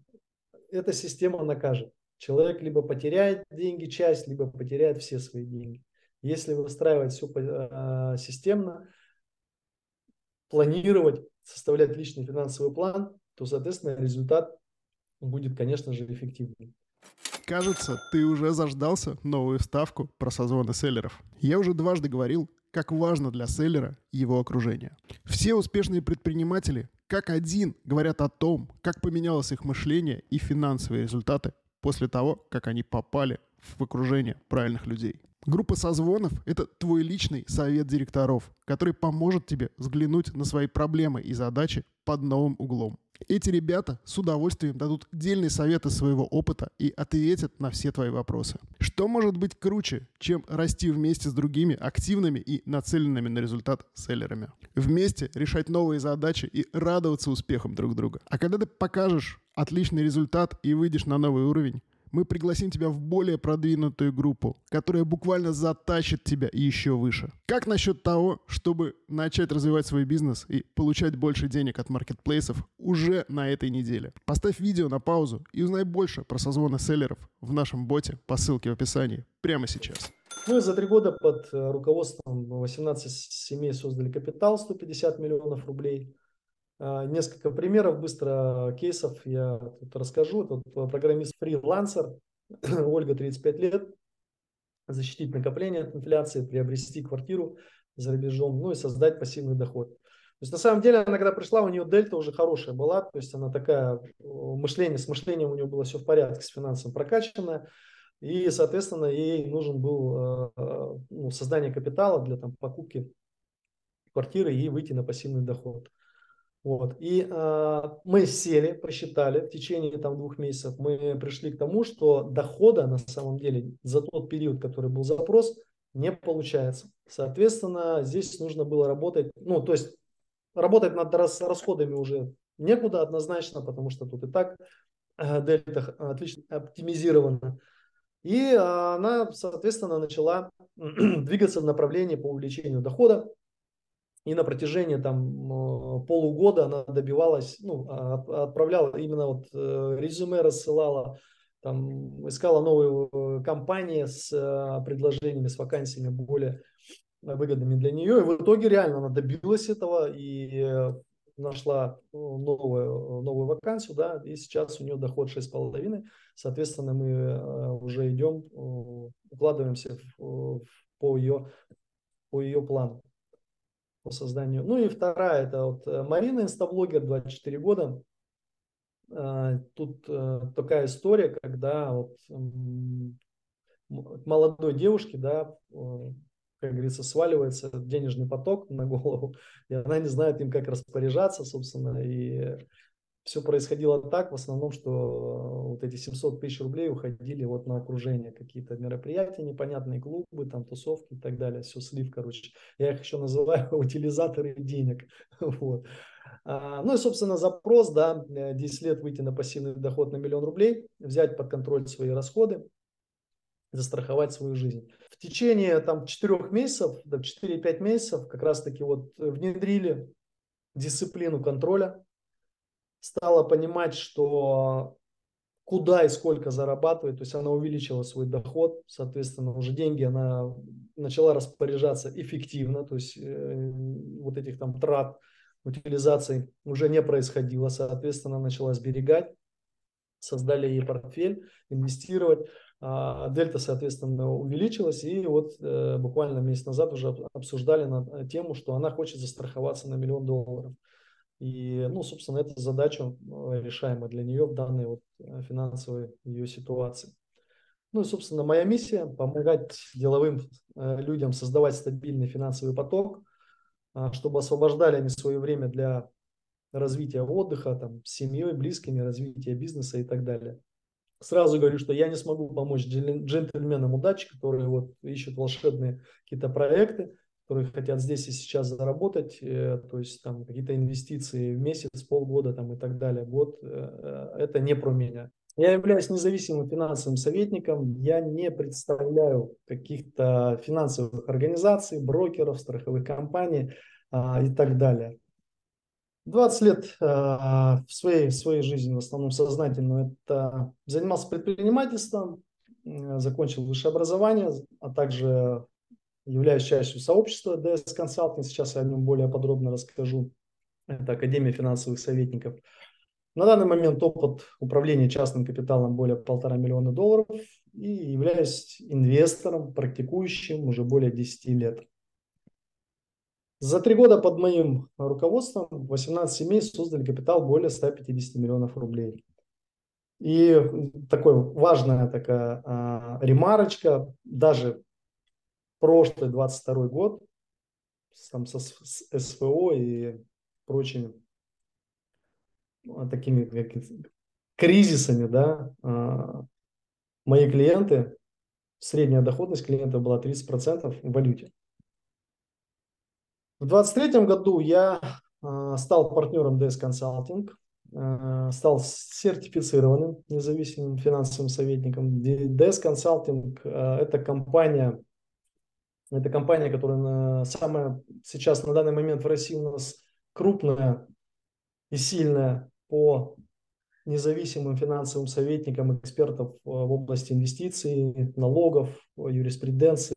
Эта система накажет. Человек либо потеряет деньги, часть, либо потеряет все свои деньги. Если выстраивать все э, системно, планировать, составлять личный финансовый план, то, соответственно, результат будет, конечно же, эффективнее. Кажется, ты уже заждался новую ставку про созвоны селлеров. Я уже дважды говорил, как важно для селлера его окружение. Все успешные предприниматели как один говорят о том, как поменялось их мышление и финансовые результаты после того, как они попали в окружение правильных людей. Группа созвонов – это твой личный совет директоров, который поможет тебе взглянуть на свои проблемы и задачи под новым углом. Эти ребята с удовольствием дадут дельные советы своего опыта и ответят на все твои вопросы. Что может быть круче, чем расти вместе с другими активными и нацеленными на результат селлерами? Вместе решать новые задачи и радоваться успехам друг друга. А когда ты покажешь отличный результат и выйдешь на новый уровень, мы пригласим тебя в более продвинутую группу, которая буквально затащит тебя еще выше. Как насчет того, чтобы начать развивать свой бизнес и получать больше денег от маркетплейсов уже на этой неделе? Поставь видео на паузу и узнай больше про созвоны селлеров в нашем боте по ссылке в описании прямо сейчас. Ну и за три года под э, руководством 18 семей создали капитал 150 миллионов рублей. А, несколько примеров быстро кейсов я тут расскажу. Это программист-фрилансер, Ольга, 35 лет, защитить накопление от инфляции, приобрести квартиру за рубежом, ну и создать пассивный доход. То есть на самом деле, она когда пришла, у нее дельта уже хорошая была, то есть она такая, мышление, с мышлением у нее было все в порядке, с финансом прокачанная, и, соответственно, ей нужен был э, ну, создание капитала для там, покупки квартиры и выйти на пассивный доход. Вот. И э, мы сели, посчитали в течение там, двух месяцев, мы пришли к тому, что дохода на самом деле за тот период, который был запрос, не получается. Соответственно, здесь нужно было работать, ну, то есть работать над расходами уже некуда однозначно, потому что тут и так э, дельта отлично оптимизирована. И э, она, соответственно, начала двигаться в направлении по увеличению дохода. И на протяжении там полугода она добивалась, ну, а, отправляла именно вот э, резюме рассылала, там, искала новые э, компании с э, предложениями, с вакансиями более выгодными для нее. И в итоге реально она добилась этого и нашла новую, новую вакансию, да, и сейчас у нее доход 6,5. Соответственно, мы уже идем, укладываемся в, по, ее, по ее плану по созданию. Ну и вторая, это вот Марина, инстаблогер, 24 года. Тут такая история, когда вот молодой девушке, да, как говорится, сваливается денежный поток на голову, и она не знает им, как распоряжаться, собственно, и все происходило так, в основном, что вот эти 700 тысяч рублей уходили вот на окружение, какие-то мероприятия, непонятные клубы, там тусовки и так далее, все слив, короче. Я их еще называю утилизаторы денег. Вот. А, ну и, собственно, запрос, да, 10 лет выйти на пассивный доход на миллион рублей, взять под контроль свои расходы, застраховать свою жизнь. В течение там 4 месяцев, да, 4-5 месяцев как раз-таки вот внедрили дисциплину контроля, стала понимать, что куда и сколько зарабатывает, то есть она увеличила свой доход, соответственно, уже деньги она начала распоряжаться эффективно, то есть э, вот этих там трат, утилизаций уже не происходило, соответственно, начала сберегать, создали ей портфель, инвестировать. А дельта, соответственно, увеличилась, и вот э, буквально месяц назад уже обсуждали на э, тему, что она хочет застраховаться на миллион долларов. И, ну, собственно, это задача э, решаемая для нее в данной вот финансовой ее ситуации. Ну и, собственно, моя миссия – помогать деловым людям создавать стабильный финансовый поток, а, чтобы освобождали они свое время для развития отдыха, там, с семьей, близкими, развития бизнеса и так далее сразу говорю, что я не смогу помочь джентльменам удачи, которые вот ищут волшебные какие-то проекты, которые хотят здесь и сейчас заработать, э, то есть там какие-то инвестиции в месяц, полгода там и так далее, год, э, э, это не про меня. Я являюсь независимым финансовым советником, я не представляю каких-то финансовых организаций, брокеров, страховых компаний а, и так далее. 20 лет э, в, своей, в своей жизни, в основном сознательно, это занимался предпринимательством, закончил высшее образование, а также являюсь частью сообщества DS Consulting. Сейчас я о нем более подробно расскажу. Это Академия финансовых советников. На данный момент опыт управления частным капиталом более полтора миллиона долларов и являюсь инвестором, практикующим уже более 10 лет. За три года под моим руководством 18 семей создали капитал более 150 миллионов рублей. И такой важная такая а, ремарочка, даже прошлый 22 год, там со, с СВО и прочими а, такими как, кризисами, да, а, мои клиенты, средняя доходность клиента была 30% в валюте. В 2023 году я э, стал партнером DS Consulting, стал сертифицированным независимым финансовым советником. DS Consulting это компания, это компания, которая на, самая сейчас на данный момент в России у нас крупная и сильная по независимым финансовым советникам экспертов в области инвестиций, налогов, юриспруденции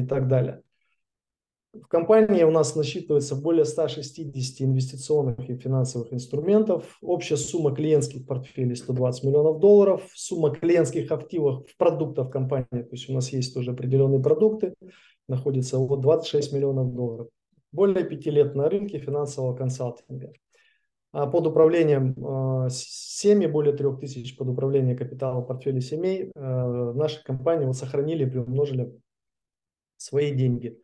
и так далее. В компании у нас насчитывается более 160 инвестиционных и финансовых инструментов. Общая сумма клиентских портфелей 120 миллионов долларов. Сумма клиентских активов в продуктах компании, то есть у нас есть тоже определенные продукты, находится вот 26 миллионов долларов. Более пяти лет на рынке финансового консалтинга. А под управлением э, семьи, более трех тысяч под управлением капитала портфеля семей, э, наши компании вот сохранили приумножили свои деньги –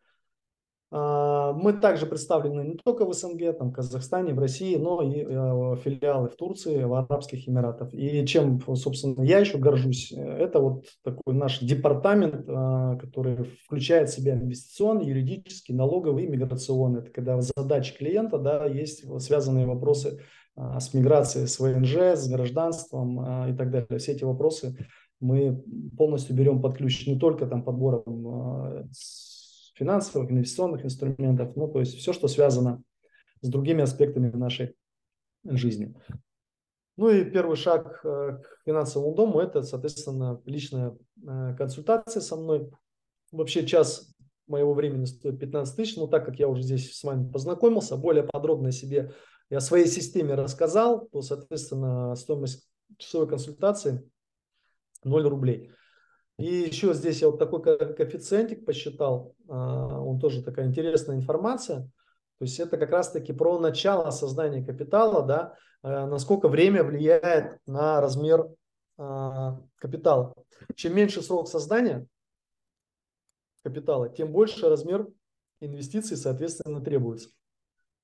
мы также представлены не только в СНГ, там, в Казахстане, в России, но и э, филиалы в Турции, в Арабских Эмиратах. И чем, собственно, я еще горжусь, э, это вот такой наш департамент, а, который включает в себя инвестиционный, юридический, налоговый и миграционный. Это когда задачи клиента, да, есть связанные вопросы а, с миграцией, с ВНЖ, с гражданством и так далее. Все эти вопросы мы полностью берем под ключ не только там подбором финансовых, инвестиционных инструментов, ну, то есть все, что связано с другими аспектами нашей жизни. Ну и первый шаг э, к финансовому дому – это, соответственно, личная э, консультация со мной. Вообще час моего времени стоит 15 тысяч, но так как я уже здесь с вами познакомился, более подробно себе я о своей системе рассказал, то, соответственно, стоимость часовой консультации 0 рублей. И еще здесь я вот такой коэффициентик посчитал, а, он тоже такая интересная информация. То есть это как раз-таки про начало создания капитала, да, э, насколько время влияет на размер а, капитала. Чем меньше срок создания капитала, тем больше размер инвестиций, соответственно, требуется.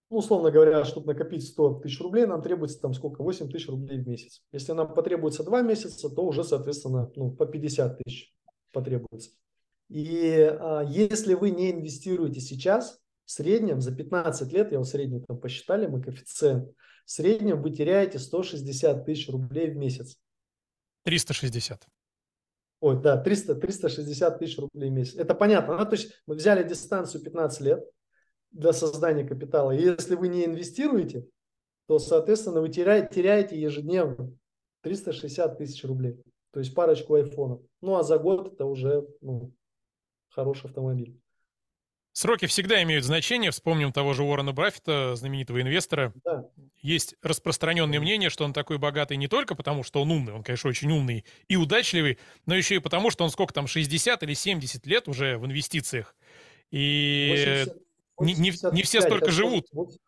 Ну, условно говоря, чтобы накопить 100 тысяч рублей, нам требуется там сколько? 8 тысяч рублей в месяц. Если нам потребуется 2 месяца, то уже, соответственно, ну, по 50 тысяч потребуется. И а, если вы не инвестируете сейчас, в среднем за 15 лет, я вот средний там посчитали, мы коэффициент, в среднем вы теряете 160 тысяч рублей в месяц. 360. Ой, да, 300, 360 тысяч рублей в месяц. Это понятно. Ну, то есть мы взяли дистанцию 15 лет для создания капитала. И если вы не инвестируете, то, соответственно, вы теряете, теряете ежедневно 360 тысяч рублей. То есть парочку айфонов. Ну, а за год это уже ну, хороший автомобиль. Сроки всегда имеют значение. Вспомним того же Уоррена Браффета, знаменитого инвестора. Да. Есть распространенное мнение, что он такой богатый не только потому, что он умный, он, конечно, очень умный и удачливый, но еще и потому, что он сколько там, 60 или 70 лет уже в инвестициях. И 80, 80, не, не, не все столько живут. 80,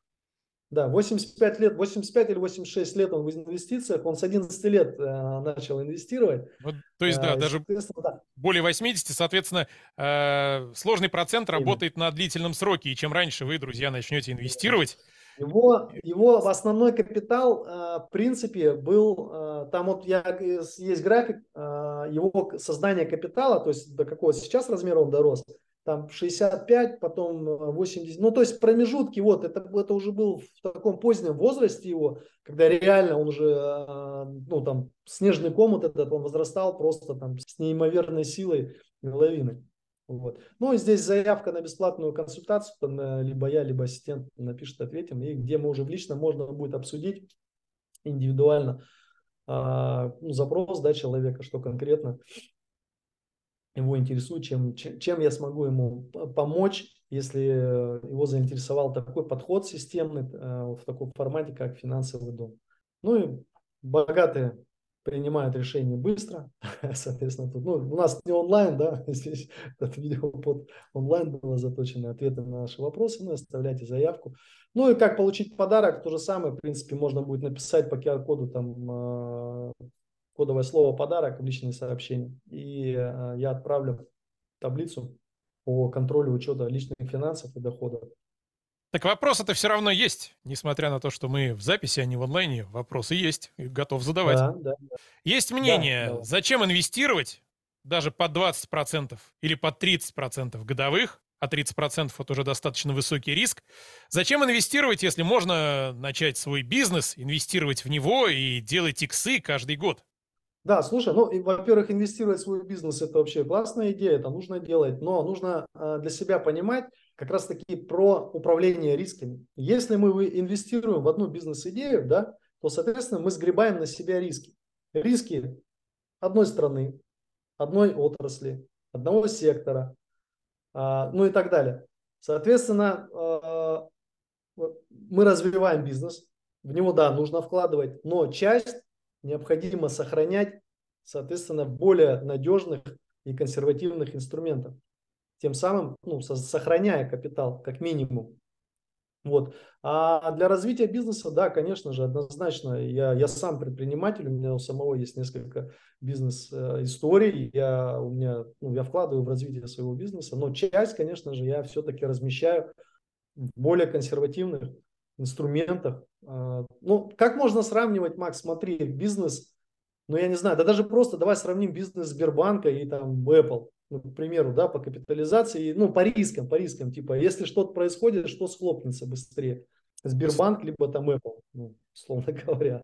да, 85 лет, 85 или 86 лет он в инвестициях, он с 11 лет э, начал инвестировать. Вот, то есть, да, э, даже да. более 80, соответственно, э, сложный процент работает Именно. на длительном сроке, и чем раньше вы, друзья, начнете инвестировать... Его, его основной капитал, э, в принципе, был, э, там вот я, есть график э, его создания капитала, то есть до какого сейчас размера он дорос, там 65, потом 80, э, ну то есть промежутки, вот это, это уже был в таком позднем возрасте его, когда реально он уже, э, ну там снежный комод этот, он возрастал просто там с неимоверной силой лавины. Вот. Ну и здесь заявка на бесплатную консультацию, там, э, либо я, либо ассистент напишет, ответим, и где мы уже в лично можно будет обсудить индивидуально ну, запрос да, человека, что конкретно его интересует, чем, чем я смогу ему помочь, если его заинтересовал такой подход системный э, в таком формате, как финансовый дом. Ну и богатые принимают решения быстро, соответственно, тут, ну, у нас не онлайн, да, здесь это видео под онлайн было заточено, ответы на наши вопросы, ну, оставляйте заявку. Ну и как получить подарок, то же самое, в принципе, можно будет написать по QR-коду там э, кодовое слово «подарок» в личные сообщения. И э, я отправлю таблицу по контролю учета личных финансов и доходов. Так вопрос это все равно есть, несмотря на то, что мы в записи, а не в онлайне. Вопросы есть и готов задавать. Да, да, да. Есть мнение, да, да. зачем инвестировать даже под 20% или под 30% годовых, а 30% это уже достаточно высокий риск. Зачем инвестировать, если можно начать свой бизнес, инвестировать в него и делать иксы каждый год? Да, слушай, ну, во-первых, инвестировать в свой бизнес – это вообще классная идея, это нужно делать, но нужно э, для себя понимать как раз-таки про управление рисками. Если мы инвестируем в одну бизнес-идею, да, то, соответственно, мы сгребаем на себя риски. Риски одной страны, одной отрасли, одного сектора, э, ну и так далее. Соответственно, э, мы развиваем бизнес, в него, да, нужно вкладывать, но часть необходимо сохранять, соответственно, более надежных и консервативных инструментов. Тем самым ну, сохраняя капитал как минимум. Вот. А для развития бизнеса, да, конечно же, однозначно. Я, я сам предприниматель, у меня у самого есть несколько бизнес-историй. Я, у меня, ну, я вкладываю в развитие своего бизнеса, но часть, конечно же, я все-таки размещаю в более консервативных инструментах. А, ну, как можно сравнивать, Макс, смотри, бизнес, ну, я не знаю, да даже просто давай сравним бизнес Сбербанка и там Apple, ну, к примеру, да, по капитализации, ну, по рискам, по рискам, типа, если что-то происходит, что схлопнется быстрее? Сбербанк, либо там Apple, ну, условно говоря.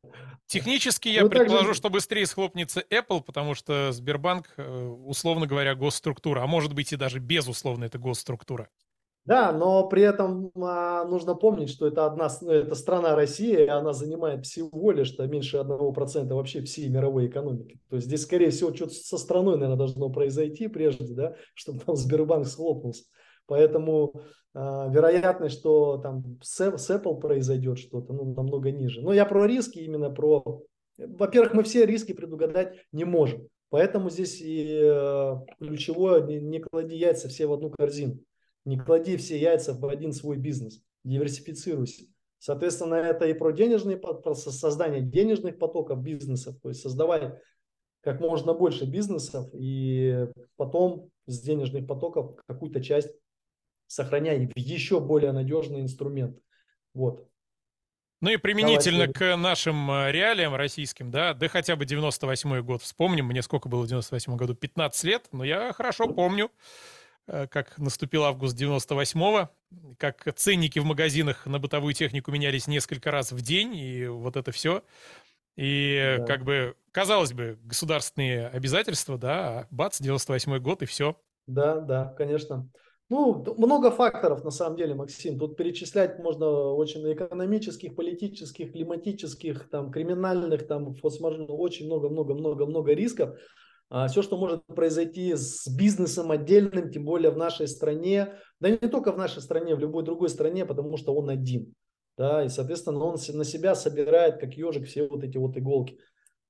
Технически я ну, предположу, также... что быстрее схлопнется Apple, потому что Сбербанк, э, условно говоря, госструктура, а может быть и даже безусловно это госструктура. Да, но при этом а, нужно помнить, что это одна, ну, это страна Россия, и она занимает всего лишь меньше одного процента вообще всей мировой экономики. То есть здесь, скорее всего, что-то со страной, наверное, должно произойти прежде, да, чтобы там Сбербанк схлопнулся. Поэтому э, вероятность, что там с, с Apple произойдет что-то, ну, намного ниже. Но я про риски, именно про... Во-первых, мы все риски предугадать не можем. Поэтому здесь и э, ключевое, не, не клади яйца все в одну корзину. Не клади все яйца в один свой бизнес. Диверсифицируйся. Соответственно, это и про денежные, про создание денежных потоков бизнесов. То есть создавай как можно больше бизнесов и потом с денежных потоков какую-то часть сохраняй в еще более надежный инструмент. Вот. Ну и применительно Давайте. к нашим э, реалиям российским, да, да хотя бы 98-й год вспомним, мне сколько было в 98 году, 15 лет, но я хорошо помню, как наступил август 98-го, как ценники в магазинах на бытовую технику менялись несколько раз в день, и вот это все. И да. как бы, казалось бы, государственные обязательства, да, а бац, 98 год и все. Да, да, конечно. Ну, много факторов на самом деле, Максим. Тут перечислять можно очень экономических, политических, климатических, там, криминальных, там, очень много-много-много-много рисков. А все, что может произойти с бизнесом отдельным, тем более в нашей стране, да не только в нашей стране, в любой другой стране, потому что он один. Да, и, соответственно, он на себя собирает, как ежик, все вот эти вот иголки.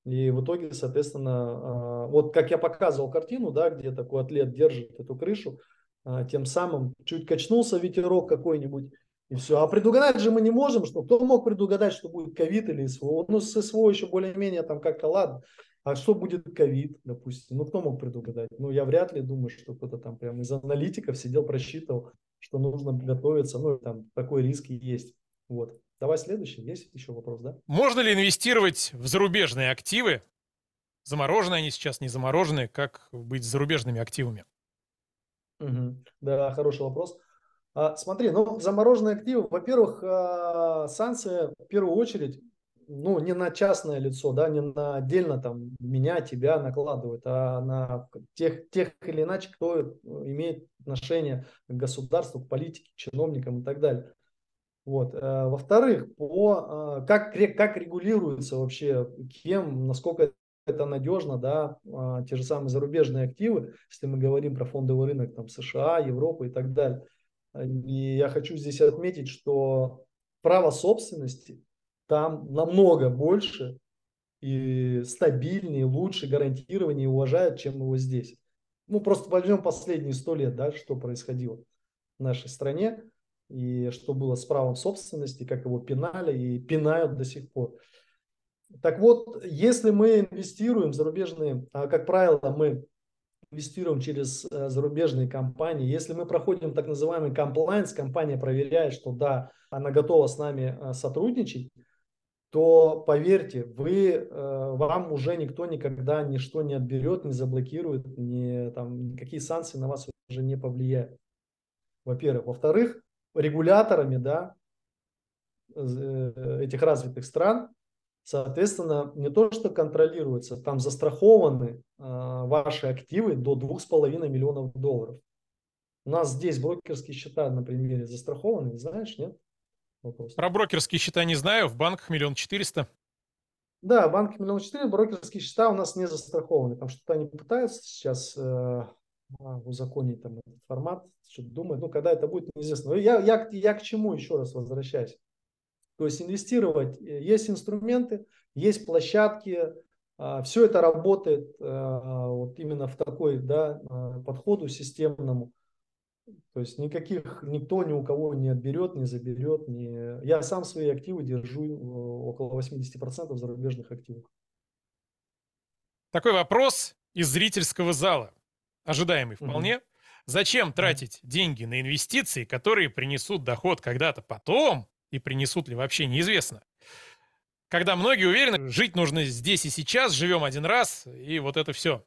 И в итоге, соответственно, а, вот как я показывал картину, да, где такой атлет держит эту крышу, а, тем самым чуть качнулся ветерок какой-нибудь, и все. А предугадать же мы не можем, что кто мог предугадать, что будет ковид или СВО? Ну, с СВО еще более-менее там как-то ладно. А что будет ковид, допустим? Ну, кто мог предугадать? Ну, я вряд ли думаю, что кто-то там прям из аналитиков сидел, просчитывал, что нужно готовиться. Ну, там такой риск и есть. Вот. Давай следующий. Есть еще вопрос, да? Можно ли инвестировать в зарубежные активы? Замороженные они сейчас, не замороженные. Как быть с зарубежными активами? Угу. Да, хороший вопрос. А, смотри, ну, замороженные активы, во-первых, а, санкции в первую очередь, ну, не на частное лицо, да, не на отдельно там меня, тебя накладывают, а на тех, тех или иначе, кто имеет отношение к государству, к политике, к чиновникам и так далее. Вот. Э, во-вторых, по, э, как, как регулируется вообще, кем, насколько это надежно, да, а, те же самые зарубежные активы, если мы говорим про фондовый рынок там, США, Европы и так далее. И я хочу здесь отметить, что право собственности там намного больше и стабильнее, лучше, гарантированнее уважают, чем его здесь. Ну, просто возьмем последние сто лет, да, что происходило в нашей стране и что было с правом собственности, как его пинали и пинают до сих пор. Так вот, если мы инвестируем зарубежные, а как правило, мы инвестируем через э, зарубежные компании, если мы проходим так называемый compliance, компания проверяет, что да, она готова с нами э, сотрудничать, то поверьте, вы, э, вам уже никто никогда ничто не отберет, не заблокирует, не, там, никакие санкции на вас уже не повлияют. Во-первых. Во-вторых, регуляторами да, этих развитых стран Соответственно, не то, что контролируется, там застрахованы э, ваши активы до 2,5 миллионов долларов. У нас здесь брокерские счета на примере застрахованы, знаешь, нет? Вопрос. Про брокерские счета не знаю, в банках миллион четыреста. Да, в банках миллион четыреста, брокерские счета у нас не застрахованы. Там что-то они пытаются сейчас э, узаконить там этот формат, что-то думают. Ну, когда это будет, неизвестно. Я, я, я к чему еще раз возвращаюсь? То есть инвестировать, э, есть инструменты, есть площадки, а, все это работает а, вот именно в такой да, а, подходу системному. То есть никаких, никто ни у кого не отберет, не заберет. Не... Я сам свои активы держу э, около 80% зарубежных активов. Такой вопрос из зрительского зала, ожидаемый вполне. Угу. Зачем тратить деньги на инвестиции, которые принесут доход когда-то потом, и принесут ли вообще неизвестно. Когда многие уверены, жить нужно здесь и сейчас, живем один раз, и вот это все.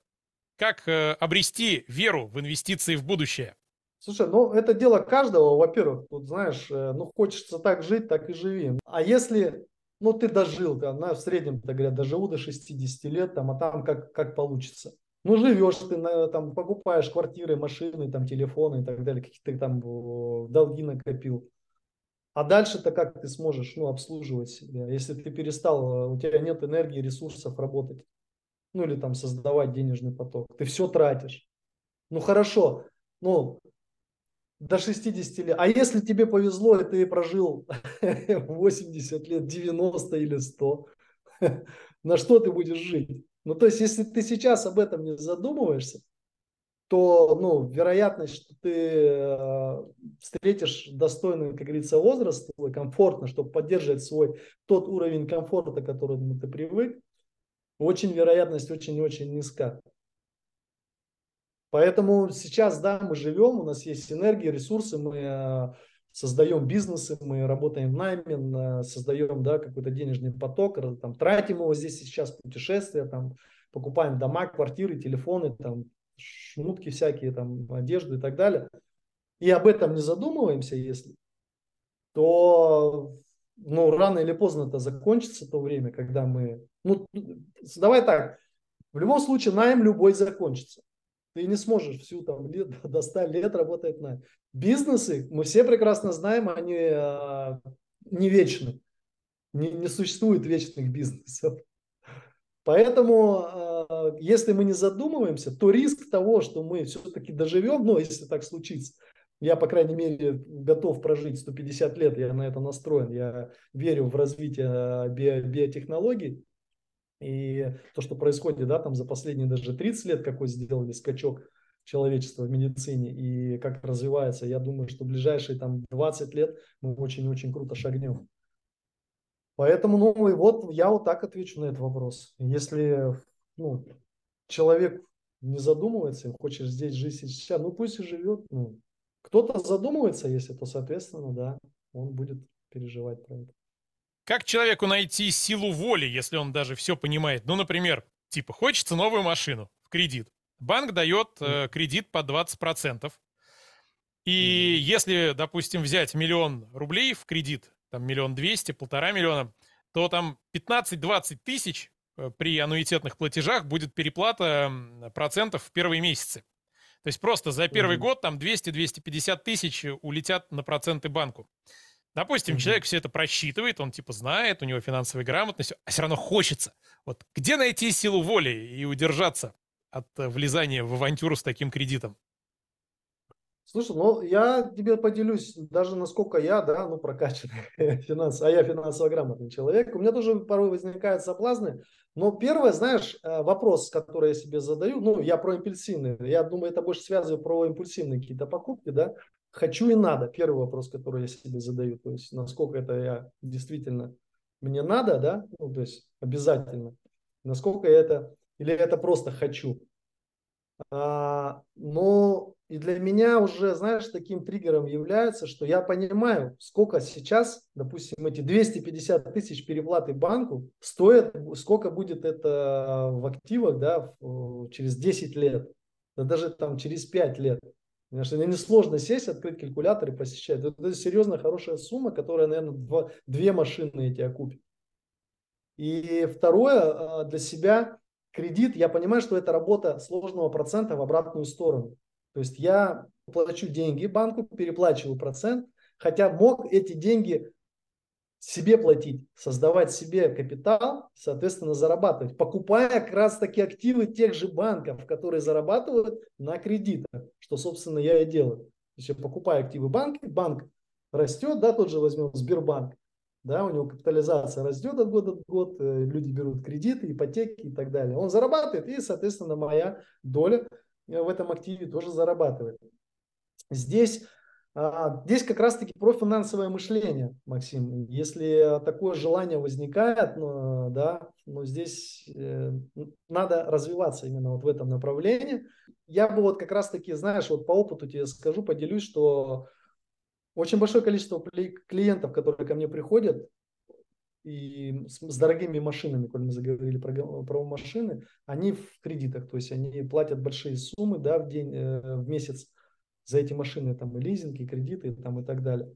Как э, обрести веру в инвестиции в будущее? Слушай, ну это дело каждого, во-первых, тут знаешь, э, ну хочется так жить, так и живи. А если, ну ты дожил, там, на, в среднем, так говорят, доживу до 60 лет, там, а там как, как получится. Ну живешь ты, на, там, покупаешь квартиры, машины, там, телефоны и так далее, какие-то там долги накопил. А дальше-то как ты сможешь ну, обслуживать себя, если ты перестал, у тебя нет энергии, ресурсов работать, ну или там создавать денежный поток. Ты все тратишь. Ну хорошо, ну до 60 лет. А если тебе повезло, и ты прожил 80 лет, 90 или 100, на что ты будешь жить? Ну, то есть, если ты сейчас об этом не задумываешься, то, ну, вероятность, что ты э, встретишь достойный, как говорится, возраст, твой, комфортно, чтобы поддерживать свой тот уровень комфорта, к которому ты привык, очень вероятность очень-очень низка. Поэтому сейчас, да, мы живем, у нас есть энергия, ресурсы, мы э, создаем бизнесы, мы работаем в найме, создаем, да, какой-то денежный поток, там, тратим его здесь сейчас, путешествия, там, покупаем дома, квартиры, телефоны, там, шмутки всякие, там, одежду и так далее. И об этом не задумываемся, если, то ну, рано или поздно это закончится, то время, когда мы... Ну, давай так, в любом случае найм любой закончится. Ты не сможешь всю там лет, до 100 лет работать на бизнесы. Мы все прекрасно знаем, они а, не вечны. Не, не существует вечных бизнесов. Поэтому, а, если мы не задумываемся, то риск того, что мы все-таки доживем, ну, если так случится, я, по крайней мере, готов прожить 150 лет, я на это настроен, я верю в развитие а, био биотехнологий, и то, что происходит, да, там за последние даже 30 лет, какой сделали скачок человечества в медицине и как развивается, я думаю, что ближайшие там 20 лет мы очень-очень круто шагнем. Поэтому, ну, и вот я вот так отвечу на этот вопрос. Если ну, человек не задумывается, хочет здесь жить сейчас, ну пусть и живет. Ну, кто-то задумывается, если, то, соответственно, да, он будет переживать про это. Как человеку найти силу воли, если он даже все понимает? Ну, например, типа, хочется новую машину в кредит. Банк дает э, кредит по 20%. И если, допустим, взять миллион рублей в кредит, там миллион двести, полтора миллиона, то там 15-20 тысяч э, при аннуитетных платежах будет переплата процентов в первые месяцы. То есть просто за первый mm-hmm. год там 200-250 тысяч улетят на проценты банку. Допустим, mm-hmm. человек все это просчитывает, он типа знает, у него финансовая грамотность, а все равно хочется. Вот где найти силу воли и удержаться от э, влезания в авантюру с таким кредитом? Слушай, ну я тебе поделюсь, даже насколько я, да, ну прокачанный финанс, а я финансово грамотный человек, у меня тоже порой возникают соблазны, но первое, знаешь, э, вопрос, который я себе задаю, ну я про импульсивные, я думаю, это больше связываю про импульсивные какие-то покупки, да, хочу и надо, первый вопрос, который я себе задаю, то есть насколько это я действительно мне надо, да, ну то есть обязательно, насколько это, или это просто хочу. А, но и для меня уже, знаешь, таким триггером является, что я понимаю, сколько сейчас, допустим, эти 250 тысяч переплаты банку стоят, сколько будет это в активах да, через 10 лет, да даже там через 5 лет. Потому что мне несложно сесть, открыть калькулятор и посещать. Это, это серьезно хорошая сумма, которая, наверное, два, две машины эти окупит. И второе, а, для себя кредит, я понимаю, что это работа сложного процента в обратную сторону. То есть я плачу деньги банку, переплачиваю процент, хотя мог эти деньги себе платить, создавать себе капитал, соответственно, зарабатывать, покупая как раз таки активы тех же банков, которые зарабатывают на кредитах, что, собственно, я и делаю. То есть я покупаю активы банка, банк растет, да, тот же возьмем Сбербанк, да, у него капитализация растет от года в год, э, люди берут кредиты, ипотеки и так далее. Он зарабатывает, и, соответственно, моя доля в этом активе тоже зарабатывает. Здесь, здесь как раз-таки про финансовое мышление, Максим. Если такое желание возникает, ну, да, но здесь э, надо развиваться именно вот в этом направлении. Я бы вот как раз-таки, знаешь, вот по опыту тебе скажу, поделюсь, что очень большое количество клиентов, которые ко мне приходят, и с, с дорогими машинами, коль мы заговорили про, про машины, они в кредитах, то есть они платят большие суммы да, в день, э, в месяц за эти машины, там и лизинги, и кредиты, там, и так далее.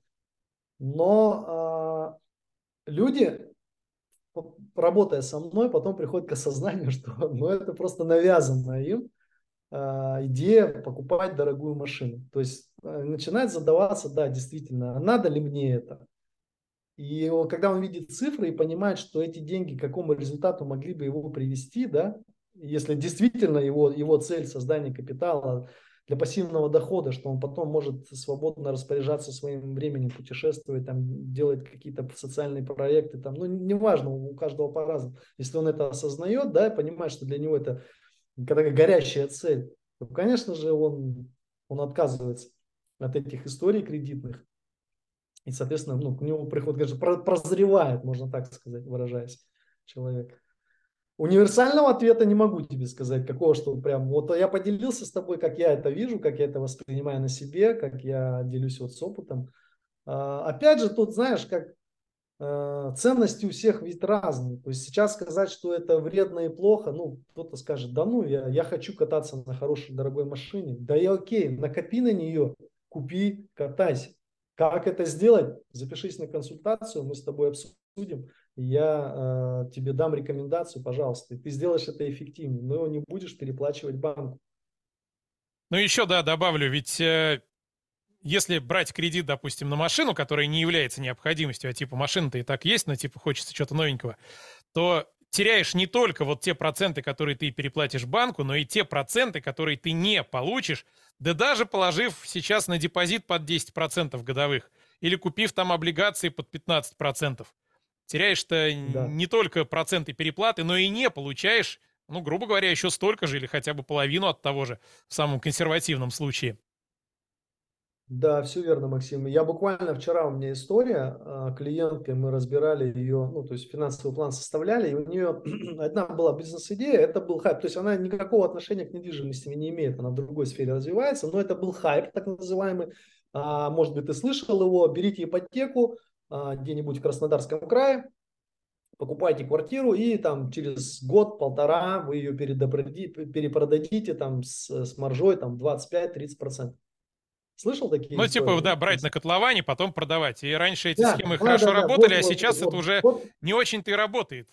Но э, люди, работая со мной, потом приходят к осознанию, что ну, это просто навязанная им э, идея покупать дорогую машину. То есть э, начинает задаваться, да, действительно, а надо ли мне это? И когда он видит цифры и понимает, что эти деньги к какому результату могли бы его привести, да, если действительно его, его цель создания капитала для пассивного дохода, что он потом может свободно распоряжаться своим временем, путешествовать, там, делать какие-то социальные проекты, там, ну, неважно, у каждого по-разному. Если он это осознает, да, и понимает, что для него это такая горящая цель, то, конечно же, он, он отказывается от этих историй кредитных. И, соответственно, ну, к нему приход, конечно, прозревает, можно так сказать, выражаясь, человек. Универсального ответа не могу тебе сказать, какого, что прям, вот я поделился с тобой, как я это вижу, как я это воспринимаю на себе, как я делюсь вот с опытом. А, опять же, тут, знаешь, как а, ценности у всех ведь разные. То есть сейчас сказать, что это вредно и плохо, ну, кто-то скажет, да ну, я, я хочу кататься на хорошей, дорогой машине. Да и окей, накопи на нее, купи, катайся. Как это сделать? Запишись на консультацию, мы с тобой обсудим я э, тебе дам рекомендацию, пожалуйста, и ты сделаешь это эффективнее, но не будешь переплачивать банку. Ну еще, да, добавлю, ведь э, если брать кредит, допустим, на машину, которая не является необходимостью, а типа машина-то и так есть, но типа хочется чего-то новенького, то теряешь не только вот те проценты, которые ты переплатишь банку, но и те проценты, которые ты не получишь, да даже положив сейчас на депозит под 10% годовых или купив там облигации под 15%. Теряешь-то да. не только проценты переплаты, но и не получаешь, ну, грубо говоря, еще столько же или хотя бы половину от того же в самом консервативном случае. Да, все верно, Максим. Я буквально вчера у меня история, а, клиентка, мы разбирали ее, ну, то есть финансовый план составляли, и у нее одна была бизнес-идея, это был хайп, то есть она никакого отношения к недвижимости не имеет, она в другой сфере развивается, но это был хайп, так называемый, а, может быть, ты слышал его, берите ипотеку, где-нибудь в Краснодарском крае, покупайте квартиру и там через год-полтора вы ее перепродадите там с, с маржой там 25-30%. Слышал такие Ну, типа, истории? типа, да, брать на котловане, потом продавать. И раньше эти да, схемы да, хорошо да, работали, да, вот, а сейчас вот, это уже вот. не очень-то и работает.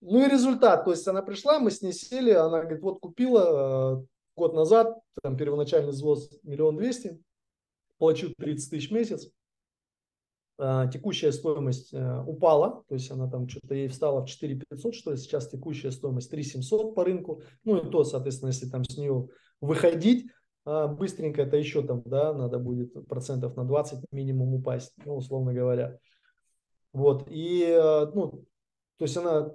Ну и результат. То есть она пришла, мы с ней сели, она говорит, вот купила э, год назад, там первоначальный взвоз миллион двести, плачу 30 тысяч в месяц. А, текущая стоимость э, упала, то есть она там что-то ей встала в 4 500, что ли, сейчас текущая стоимость 3 700 по рынку, ну и то, соответственно, если там с нее выходить, а, быстренько это еще там, да, надо будет процентов на 20 минимум упасть, ну, условно говоря. Вот, и, э, ну, то есть она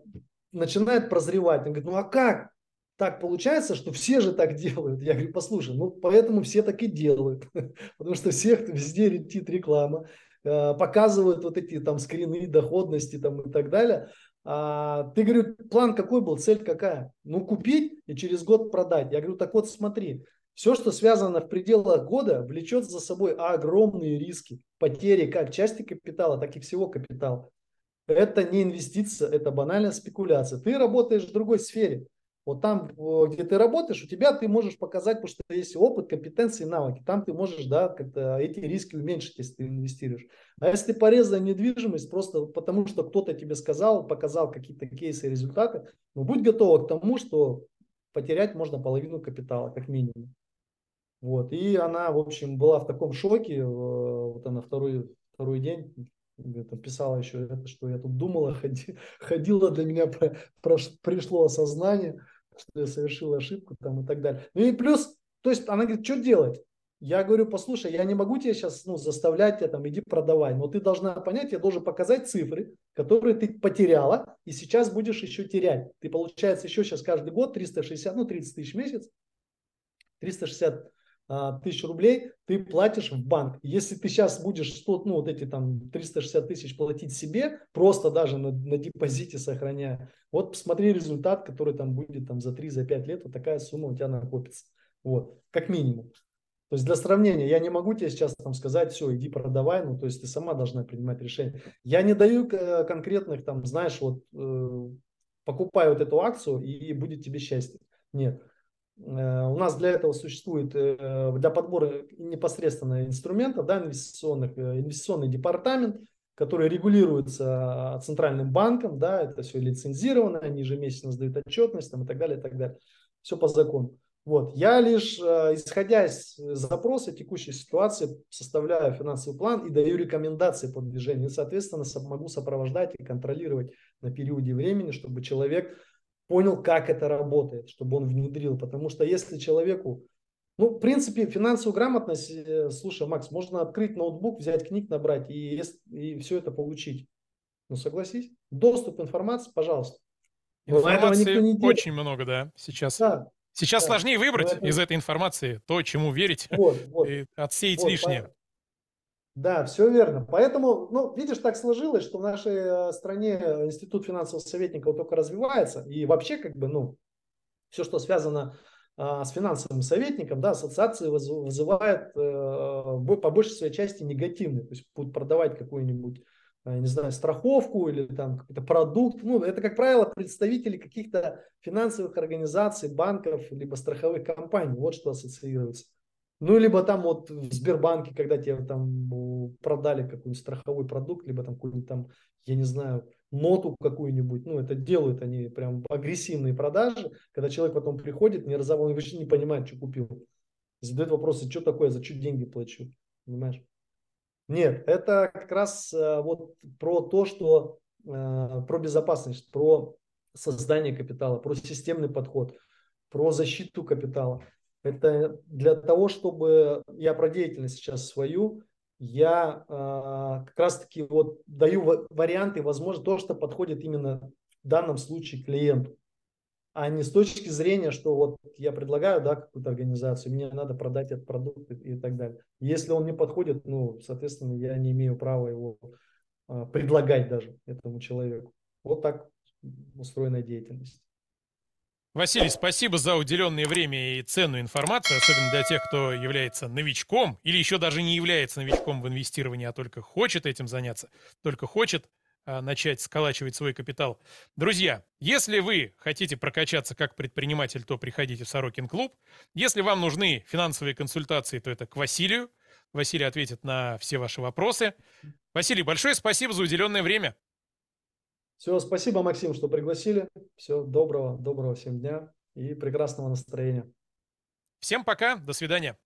начинает прозревать, она говорит, ну а как? Так получается, что все же так делают. Я говорю, послушай, ну поэтому все так и делают, потому что всех везде летит реклама, показывают вот эти там скрины доходности там и так далее. А, ты, говорю, план какой был, цель какая? Ну, купить и через год продать. Я говорю, так вот смотри, все, что связано в пределах года, влечет за собой огромные риски, потери как части капитала, так и всего капитала. Это не инвестиция, это банальная спекуляция. Ты работаешь в другой сфере. Вот там, где ты работаешь, у тебя ты можешь показать, потому что есть опыт, компетенции, навыки. Там ты можешь, да, как-то эти риски уменьшить, если ты инвестируешь. А если ты порезал недвижимость, просто потому что кто-то тебе сказал, показал какие-то кейсы результаты, ну, будь готова к тому, что потерять можно половину капитала, как минимум. Вот. И она, в общем, была в таком шоке, э, вот она второй, второй день это писала еще это, что я тут думала, ходи, ходила, для меня про, про, пришло осознание, что я совершил ошибку там и так далее. Ну и плюс, то есть она говорит, что делать? Я говорю, послушай, я не могу тебя сейчас ну, заставлять тебя там, иди продавай, но ты должна понять, я должен показать цифры, которые ты потеряла, и сейчас будешь еще терять. Ты, получается, еще сейчас каждый год 360, ну, 30 тысяч в месяц, 360 а, тысяч рублей ты платишь в банк. Если ты сейчас будешь 100, ну, вот эти там 360 тысяч платить себе, просто даже на, на депозите сохраняя, вот посмотри результат, который там будет там за 3-5 за лет, вот такая сумма у тебя накопится. Вот, как минимум. То есть для сравнения, я не могу тебе сейчас там сказать, все, иди продавай, ну, то есть ты сама должна принимать решение. Я не даю э, конкретных там, знаешь, вот э, покупай вот эту акцию и будет тебе счастье. Нет. Э, у нас для этого существует э, для подбора непосредственно инструментов, да, инвестиционных, э, инвестиционный департамент, который регулируется центральным банком, да, это все лицензировано, они ежемесячно сдают отчетность там, и так далее, и так далее. Все по закону. Вот. Я лишь, исходя из запроса текущей ситуации, составляю финансовый план и даю рекомендации по движению. И, соответственно, могу сопровождать и контролировать на периоде времени, чтобы человек понял, как это работает, чтобы он внедрил. Потому что если человеку Ну, в принципе, финансовую грамотность, э, слушай, Макс, можно открыть ноутбук, взять книг, набрать и, и все это получить. Ну, согласись. Доступ информации, пожалуйста. Информации не очень много, да, сейчас. Да, сейчас да. сложнее выбрать это... из этой информации то, чему верить, вот, вот, и отсеять вот, лишнее. Да, все верно. Поэтому, ну, видишь, так сложилось, что в нашей э, стране институт финансового советника только развивается. И вообще, как бы, ну, все, что связано а, с финансовым советником, да, ассоциации вызывает э, по большей своей части негативный. То есть будут продавать какую-нибудь, э, не знаю, страховку или там какой-то продукт. Ну, это, как правило, представители каких-то финансовых организаций, банков, либо страховых компаний. Вот что ассоциируется. Ну, либо там вот в Сбербанке, когда тебе там продали какой-нибудь страховой продукт, либо там какой-нибудь там, я не знаю, ноту какую-нибудь, ну, это делают они прям агрессивные продажи, когда человек потом приходит, не разобран, он вообще не понимает, что купил. Задает вопросы, что такое, за что деньги плачу, понимаешь? Нет, это как раз э, вот про то, что, э, про безопасность, про создание капитала, про системный подход, про защиту капитала. Это для того, чтобы я про деятельность сейчас свою, я э, как раз-таки вот даю варианты, возможно, то, что подходит именно в данном случае клиенту, а не с точки зрения, что вот я предлагаю, да, какую-то организацию, мне надо продать этот продукт и, и так далее. Если он не подходит, ну, соответственно, я не имею права его э, предлагать даже этому человеку. Вот так устроена деятельность. Василий, спасибо за уделенное время и ценную информацию, особенно для тех, кто является новичком или еще даже не является новичком в инвестировании, а только хочет этим заняться, только хочет а, начать сколачивать свой капитал. Друзья, если вы хотите прокачаться как предприниматель, то приходите в Сорокин клуб. Если вам нужны финансовые консультации, то это к Василию. Василий ответит на все ваши вопросы. Василий, большое спасибо за уделенное время. Все, спасибо, Максим, что пригласили. Все, доброго, доброго всем дня и прекрасного настроения. Всем пока, до свидания.